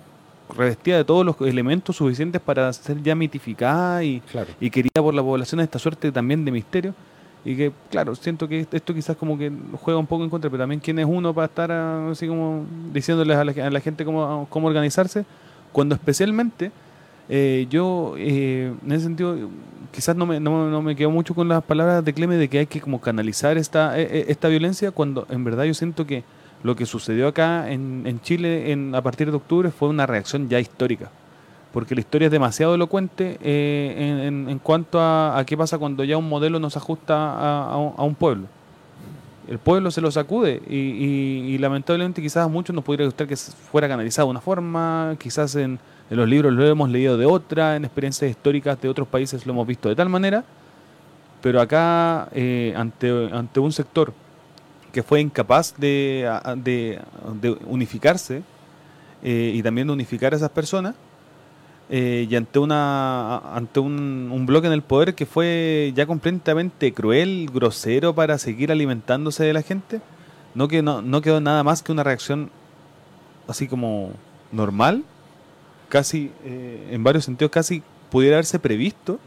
revestida de todos los elementos suficientes para ser ya mitificada y,
claro
y querida por la población esta suerte también de misterio y que claro siento que esto quizás como que juega un poco en contra pero también quién es uno para estar ah, así como diciéndoles a la, a la gente cómo, cómo organizarse cuando especialmente eh, yo eh, en ese sentido quizás no me, no, no me quedo mucho con las palabras de Cleme de que hay que como canalizar esta, eh, eh, esta violencia cuando en verdad yo siento que lo que sucedió acá en, en Chile en, a partir de octubre fue una reacción ya histórica porque la historia es demasiado elocuente eh, en, en- cuanto a, a qué pasa cuando ya un modelo no se ajusta a, un- pueblo. El pueblo se lo sacude y, y- y lamentablemente quizás a muchos nos podría gustar que fuera canalizado de una forma, quizás en, En los libros lo hemos leído de otra, en experiencias históricas de otros países lo hemos visto de tal manera, pero acá eh, ante, un sector que fue incapaz de, unificarse eh, y también de unificar a esas personas, eh, y ante una un, bloque en el poder que fue ya completamente cruel, grosero para seguir alimentándose de la gente, no que no quedó nada más que una reacción así como normal, casi eh, en varios sentidos casi pudiera haberse previsto.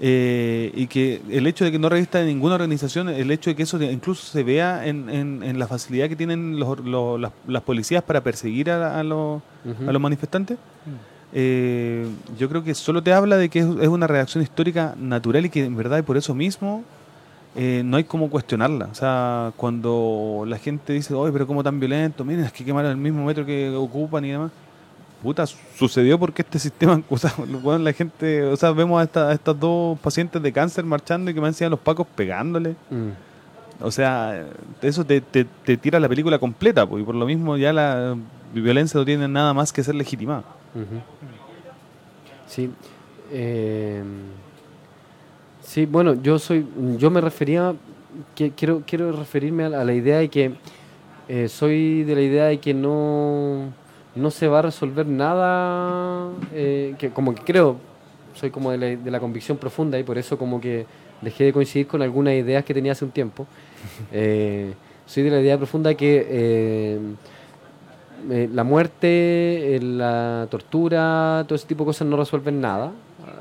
eh, y que el hecho de que no revista ninguna organización, el hecho de que eso incluso se vea en, en- en la facilidad que tienen los- los- las, las policías para perseguir a, a los,
Ujú.
a los manifestantes, eh, yo creo que solo te habla de que es, es una reacción histórica natural y que en verdad y por eso mismo eh, no hay como cuestionarla. O sea, cuando la gente dice, oye, pero cómo tan violento, miren, es que quemaron el mismo metro que ocupan y demás. Puta, su- sucedió porque este sistema, o sea, bueno, la gente, o sea, vemos a, esta- a estas dos pacientes de cáncer marchando y que me decían los pacos pegándole.
Mm.
O sea, eso te, te, te tira la película completa, pues, y por lo mismo ya la violencia no tiene nada más que ser legitimada.
Sí. eh, sí, bueno, yo soy, yo me refería, que, quiero, quiero referirme a la, a la idea de que eh, soy de la idea de que no, no se va a resolver nada, eh, que como que creo, soy como de la, de la convicción profunda y por eso como que dejé de coincidir con algunas ideas que tenía hace un tiempo. Eh, soy de la idea profunda que eh, eh, la muerte, la tortura, todo ese tipo de cosas no resuelven nada.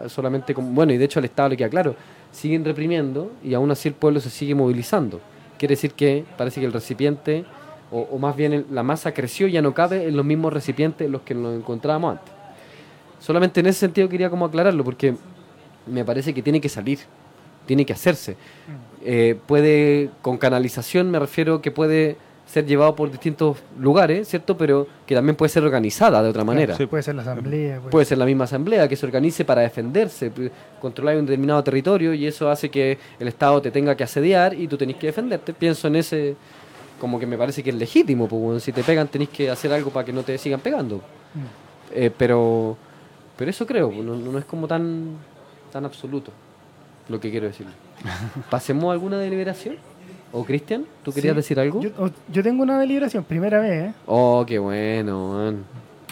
Solamente como, bueno, y de hecho al Estado le queda claro, siguen reprimiendo y aún así el pueblo se sigue movilizando. Quiere decir que parece que el recipiente, o, o más bien la masa creció y ya no cabe en los mismos recipientes en los que nos encontrábamos antes. Solamente en ese sentido quería como aclararlo, porque me parece que tiene que salir, tiene que hacerse. Eh, puede, con canalización me refiero que puede ser llevado por distintos lugares, ¿cierto? Pero que también puede ser organizada de otra manera.
sí.
Puede ser la asamblea. puede
Puede ser la misma asamblea que se organice para defenderse, controlar un determinado territorio y eso hace que el Estado te tenga que asediar y tú tenés que defenderte. Pienso en ese, como que me parece que es legítimo, pues bueno, si te pegan tenés que hacer algo para que no te sigan pegando. Eh, pero, pero eso creo, no, no es como tan, tan absoluto lo que quiero decir. ¿Pasemos a alguna deliberación? ¿O Cristian? ¿Tú querías
Sí.
decir algo?
Yo, oh, yo tengo una deliberación, primera vez, ¿eh?
Oh, qué bueno, man.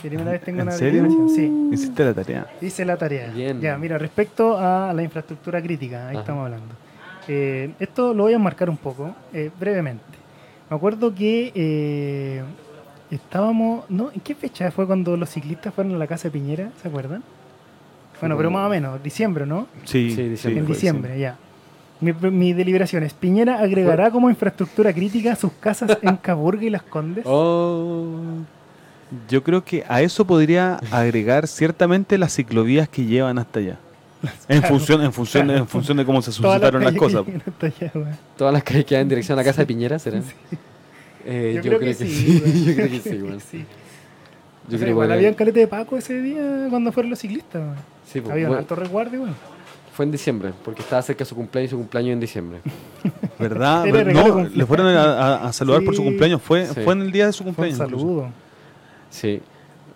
Primera vez tengo
¿En
una
serio?
deliberación, sí.
Hiciste la tarea.
Hice la tarea.
Bien.
Ya, mira, respecto a la infraestructura crítica, ahí
Ajá.
estamos hablando. Eh, esto lo voy a marcar un poco, eh, brevemente. Me acuerdo que eh, estábamos, ¿no? ¿En qué fecha fue cuando los ciclistas fueron a la casa de Piñera? ¿Se acuerdan? Bueno, pero más o menos, diciembre, ¿no?
Sí,
Sí, diciembre.
en diciembre, ya. Mi, mi deliberación es, Piñera agregará como infraestructura crítica sus casas en Caburga y Las Condes.
Oh.
Yo creo que a eso podría agregar ciertamente las ciclovías que llevan hasta allá. En
Claro,
función, en función,
claro.
en función de cómo se suscitaron las cosas.
allá.
Todas las calles que van en dirección a la casa de Piñera serán. Eh,
Yo, creo, que, sí.
yo creo que sí, weón.
sí.
Yo
O sea,
creo
igual había un calete de Paco ese día cuando fueron los ciclistas.
Sí, pues,
había un
bueno,
alto resguardo, weón.
fue en diciembre, porque estaba cerca de su cumpleaños y su cumpleaños en diciembre.
¿Verdad? No, le fueron a, a- a saludar por su cumpleaños. Fue,
Sí.
fue en el día de su
Fue un
cumpleaños. incluso.
saludo.
Sí.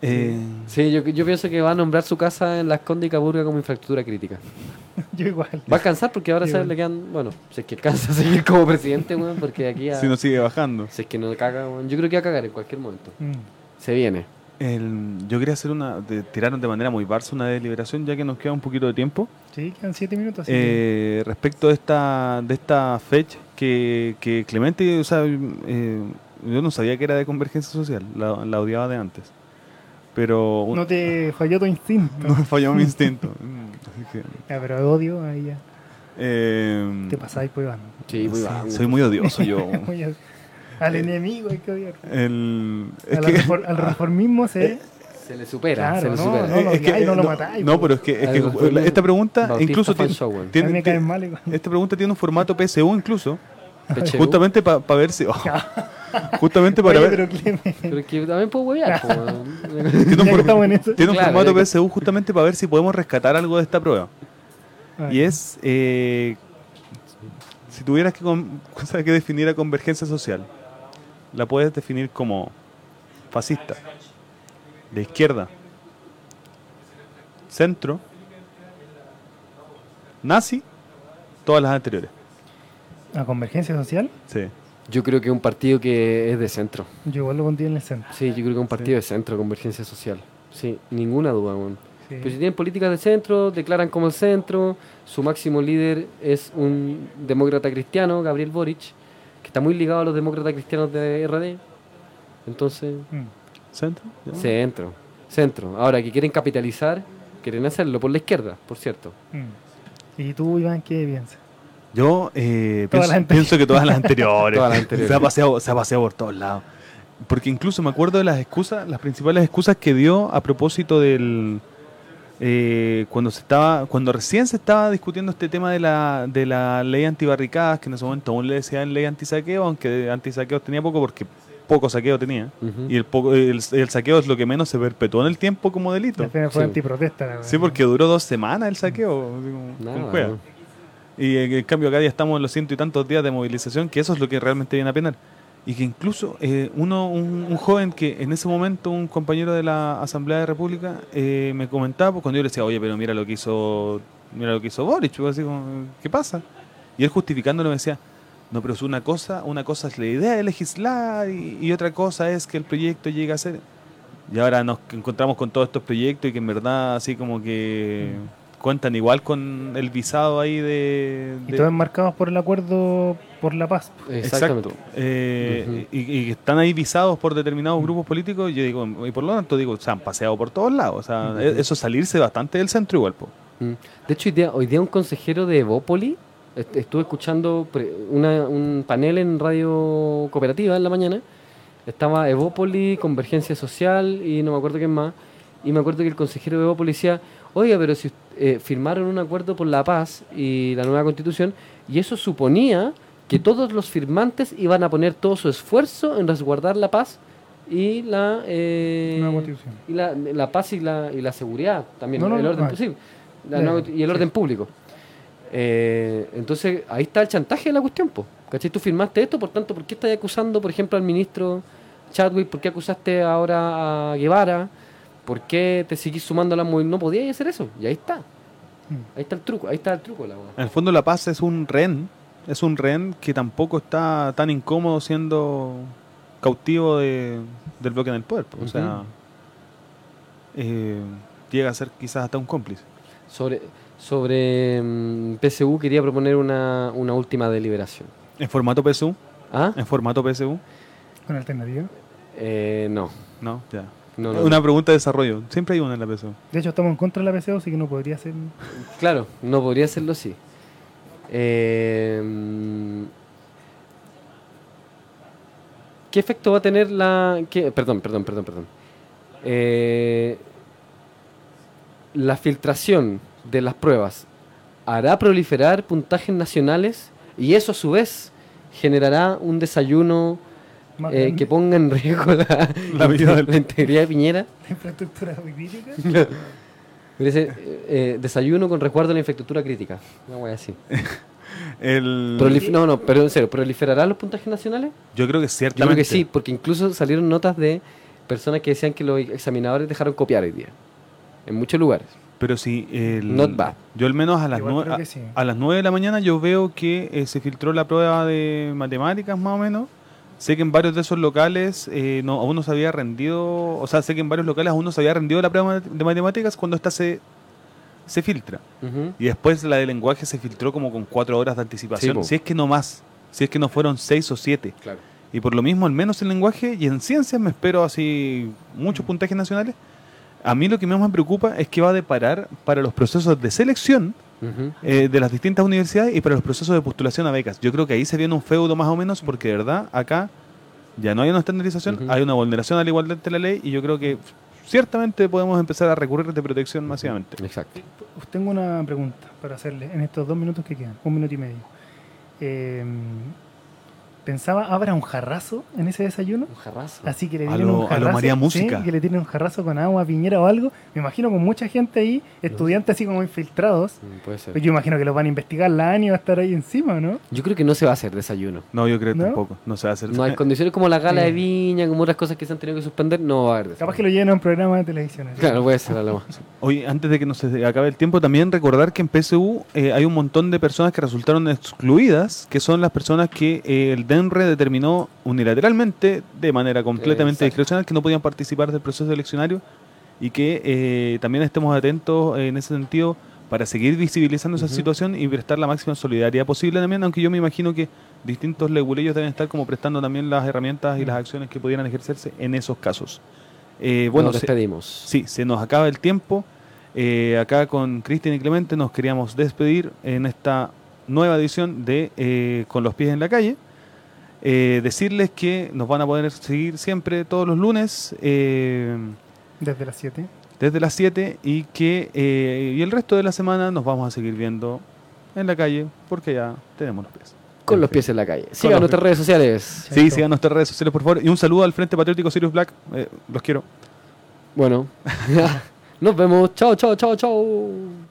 Eh,
Sí, yo, yo pienso que va a nombrar su casa en Las Condes y Caburga como infraestructura crítica.
Yo igual.
Va a alcanzar porque ahora se
bueno.
le quedan, bueno, si es que alcanza a seguir como presidente, weón, porque de aquí a...
si no sigue bajando.
Si es que no caga, weón. Yo creo que va a cagar en cualquier momento.
Mm.
Se viene.
El- yo quería hacer una. De, tiraron de manera muy barça una deliberación, ya que nos queda un poquito de tiempo.
Sí, quedan siete minutos.
Eh, respecto de esta de esta fecha que, que Clemente, o sea, eh, yo no sabía que era de convergencia social, la, la odiaba de antes. Pero
no te falló tu instinto.
no me falló mi instinto. Mm, así que,
Ya, pero odio, ahí ya.
eh,
Te pasáis, pues, Iván.
Sí,
soy muy odioso yo.
Muy al- enemigo hay que odiar.
El, es
Al,
que-
al reformismo se...
Se le supera,
Claro,
se le
no,
supera.
no, lo
es que-
odiáis, no lo
no,
matáis,
no, pero es que, es que esta pregunta
Bautista
incluso tiene, esta pregunta tiene un formato PSU incluso, justamente para ver si justamente para
Oye,
ver
pero
que también puedo huevear,
tiene un,
en eso.
tiene un
Claro,
formato
que-
PSU justamente para ver si podemos rescatar algo de esta prueba.
Ah,
Y es, eh, si tuvieras que, con- que definir a convergencia social, la puedes definir como fascista, de izquierda, centro, nazi, todas las anteriores.
¿A convergencia social?
Sí.
Yo creo que es un partido que es de centro.
Yo igual lo pondría en el centro.
Sí, yo creo que es un partido de centro, Convergencia Social. Sí, ninguna duda, weón.
Sí.
Pero si tienen políticas de centro, declaran como el centro, su máximo líder es un demócrata cristiano, Gabriel Boric, que está muy ligado a los demócratas cristianos de RD. Entonces,
Mm.
¿Centro? Ya.
centro, centro. Ahora, que quieren capitalizar, quieren hacerlo por la izquierda, por cierto.
Mm. ¿Y tú, Iván, qué piensas?
Yo eh, pienso, que todas las anteriores.
Todas las anteriores.
Se, ha paseado, se ha paseado por todos lados. Porque incluso me acuerdo de las excusas, las principales excusas que dio a propósito del. eh, cuando se estaba cuando recién se estaba discutiendo este tema de la, de la ley antibarricadas, que en ese momento aún le decían ley antisaqueo, aunque de antisaqueos tenía poco porque poco saqueo tenía. Y el, poco, el, el saqueo es lo que menos se perpetuó en el tiempo como delito.
Al final fue
Sí.
antiprotesta. la
Sí, porque duró dos semanas el saqueo. Y en en cambio acá ya estamos en los ciento y tantos días de movilización, que eso es lo que realmente viene a penar. Y que incluso eh, uno, un, joven que en ese momento, un compañero de la Asamblea de República, eh, me comentaba, pues, cuando yo le decía, oye, pero mira lo que hizo, mira lo que hizo Boric, pues, así ¿qué pasa? Y él justificándolo me decía, no, pero es una cosa, una cosa es la idea de legislar y otra cosa es que el proyecto llegue a ser. Y ahora nos encontramos con todos estos proyectos y que en verdad así como que cuentan igual con el visado ahí de...
Y todos enmarcados por el acuerdo por la paz.
Exactamente.
Exacto. Eh, y, y están ahí visados por determinados grupos políticos, yo digo, y por lo tanto digo, se han paseado por todos lados. O sea,
Ujú.
e- eso es salirse bastante del centro igual. po.
Mm. De hecho, hoy día, hoy día un consejero de Evópoli, est- estuve escuchando pre- una- un panel en radio cooperativa en la mañana, estaba Evópoli, Convergencia Social y no me acuerdo quién más, y me acuerdo que el consejero de Evópoli decía, oiga, pero si eh, firmaron un acuerdo por la paz y la nueva constitución, y eso suponía que todos los firmantes iban a poner todo su esfuerzo en resguardar la paz y la... eh, y la, la paz y la, y la seguridad también,
No, no,
el orden, la y el orden público. Eh, entonces, ahí está el chantaje de la cuestión, po. ¿cachai? Tú firmaste esto, por tanto, ¿por qué estás acusando, por ejemplo, al ministro Chadwick? ¿Por qué acusaste ahora a Guevara? ¿Por qué te seguís sumando a la movilización? No podías hacer eso, y ahí está.
Mm.
Ahí está el truco, ahí está el truco, la.
En el fondo la paz es un rehén, es un rehén que tampoco está tan incómodo siendo cautivo de- del bloque en el poder. po. O sea, eh, llega a ser quizás hasta un cómplice.
Sobre, sobre mm, PSU quería proponer una, una última deliberación.
En formato PSU,
¿Ah?
en formato PSU,
Con alternativa.
Eh, no.
no, ya.
No, no,
una
no.
pregunta de desarrollo, siempre hay una en la PSU.
De hecho, estamos en contra de la PCO, así que no podría ser.
Claro, no podría hacerlo así. Eh, ¿Qué efecto va a tener la... qué- perdón, perdón, perdón, perdón. Eh, la filtración de las pruebas hará proliferar puntajes nacionales y eso a su vez generará un desayuno eh, que ponga en riesgo la,
La vida del-
la integridad de Piñera.
La infraestructura crítica.
Eh, eh, desayuno con resguardo de la infraestructura crítica. Una wea así.
El,
Prolif- no, no, pero en serio, ¿proliferarán los puntajes nacionales?
yo creo que
Yo
ciertamente.
creo que sí, porque incluso salieron notas de personas que decían que los examinadores dejaron copiar hoy día. En muchos lugares.
Pero sí, el,
Not bad.
yo al menos a las,
Igual
nue-
creo
a,
que sí.
a las 9 de la mañana yo veo que eh, se filtró la prueba de matemáticas más o menos. Sé que en varios de esos locales eh, no, aún no se había rendido, o sea, sé que en varios locales aún no se había rendido la prueba de matemáticas cuando esta se, se filtra. Y después la de lenguaje se filtró como con cuatro horas de anticipación.
Sí,
si es que no más, si es que no fueron seis o siete.
Claro.
Y por lo mismo, al menos en lenguaje y en ciencias me espero así muchos puntajes nacionales. A mí lo que más me preocupa es que va a deparar para los procesos de selección Eh, de las distintas universidades y para los procesos de postulación a becas. Yo creo que ahí se viene un feudo más o menos porque de verdad acá ya no hay una estandarización, hay una vulneración a la igualdad de la ley y yo creo que ciertamente podemos empezar a recurrir de protección masivamente.
Exacto.
Tengo una pregunta para hacerle en estos dos minutos que quedan, un minuto y medio. Eh, pensaba, ¿habrá un jarrazo en ese desayuno?
Un jarrazo.
Así que le
A
tienen
lo-
un
a lo
jarrazo.
María
sí,
Música.
que le tienen un jarrazo con agua, piñera o algo. Me imagino con mucha gente ahí, estudiantes así como infiltrados.
Mm, Puede ser.
Pues yo imagino que los van a investigar la ANI y va a estar ahí encima, ¿no?
Yo creo que no se va a hacer desayuno.
No, yo creo que
¿No?
tampoco. No se va a hacer.
No hay condiciones como la gala
Sí.
de viña, como otras cosas que se han tenido que suspender, no va a haber desayuno.
Capaz que lo lleven a un programa de televisión. así.
Claro, puede ser a lo más.
Oye, antes de que nos acabe el tiempo, también recordar que en PSU eh, hay un montón de personas que resultaron excluidas, que son las personas que eh, el DENRE determinó unilateralmente, de manera completamente
Exacto.
discrecional, que no podían participar del proceso eleccionario y que eh, también estemos atentos en ese sentido para seguir visibilizando esa situación y prestar la máxima solidaridad posible también, aunque yo me imagino que distintos leguleyos deben estar como prestando también las herramientas y las acciones que pudieran ejercerse en esos casos. Eh, bueno,
Nos
se-
despedimos.
Sí, se nos acaba el tiempo. Eh, acá con Cristian y Clemente nos queríamos despedir en esta nueva edición de eh, Con los pies en la calle. Eh, decirles que nos van a poder seguir siempre todos los lunes eh,
Desde las 7.
desde las 7 y que eh, y el resto de la semana nos vamos a seguir viendo en la calle porque ya tenemos los pies.
Con los pies en la calle. Sigan nuestras
pies.
redes sociales.
Sí,
Chaito.
sigan nuestras redes sociales por favor y un saludo al Frente Patriótico Sirius Black. Eh, los quiero.
Bueno, nos vemos. Chao, chao, chao, chao.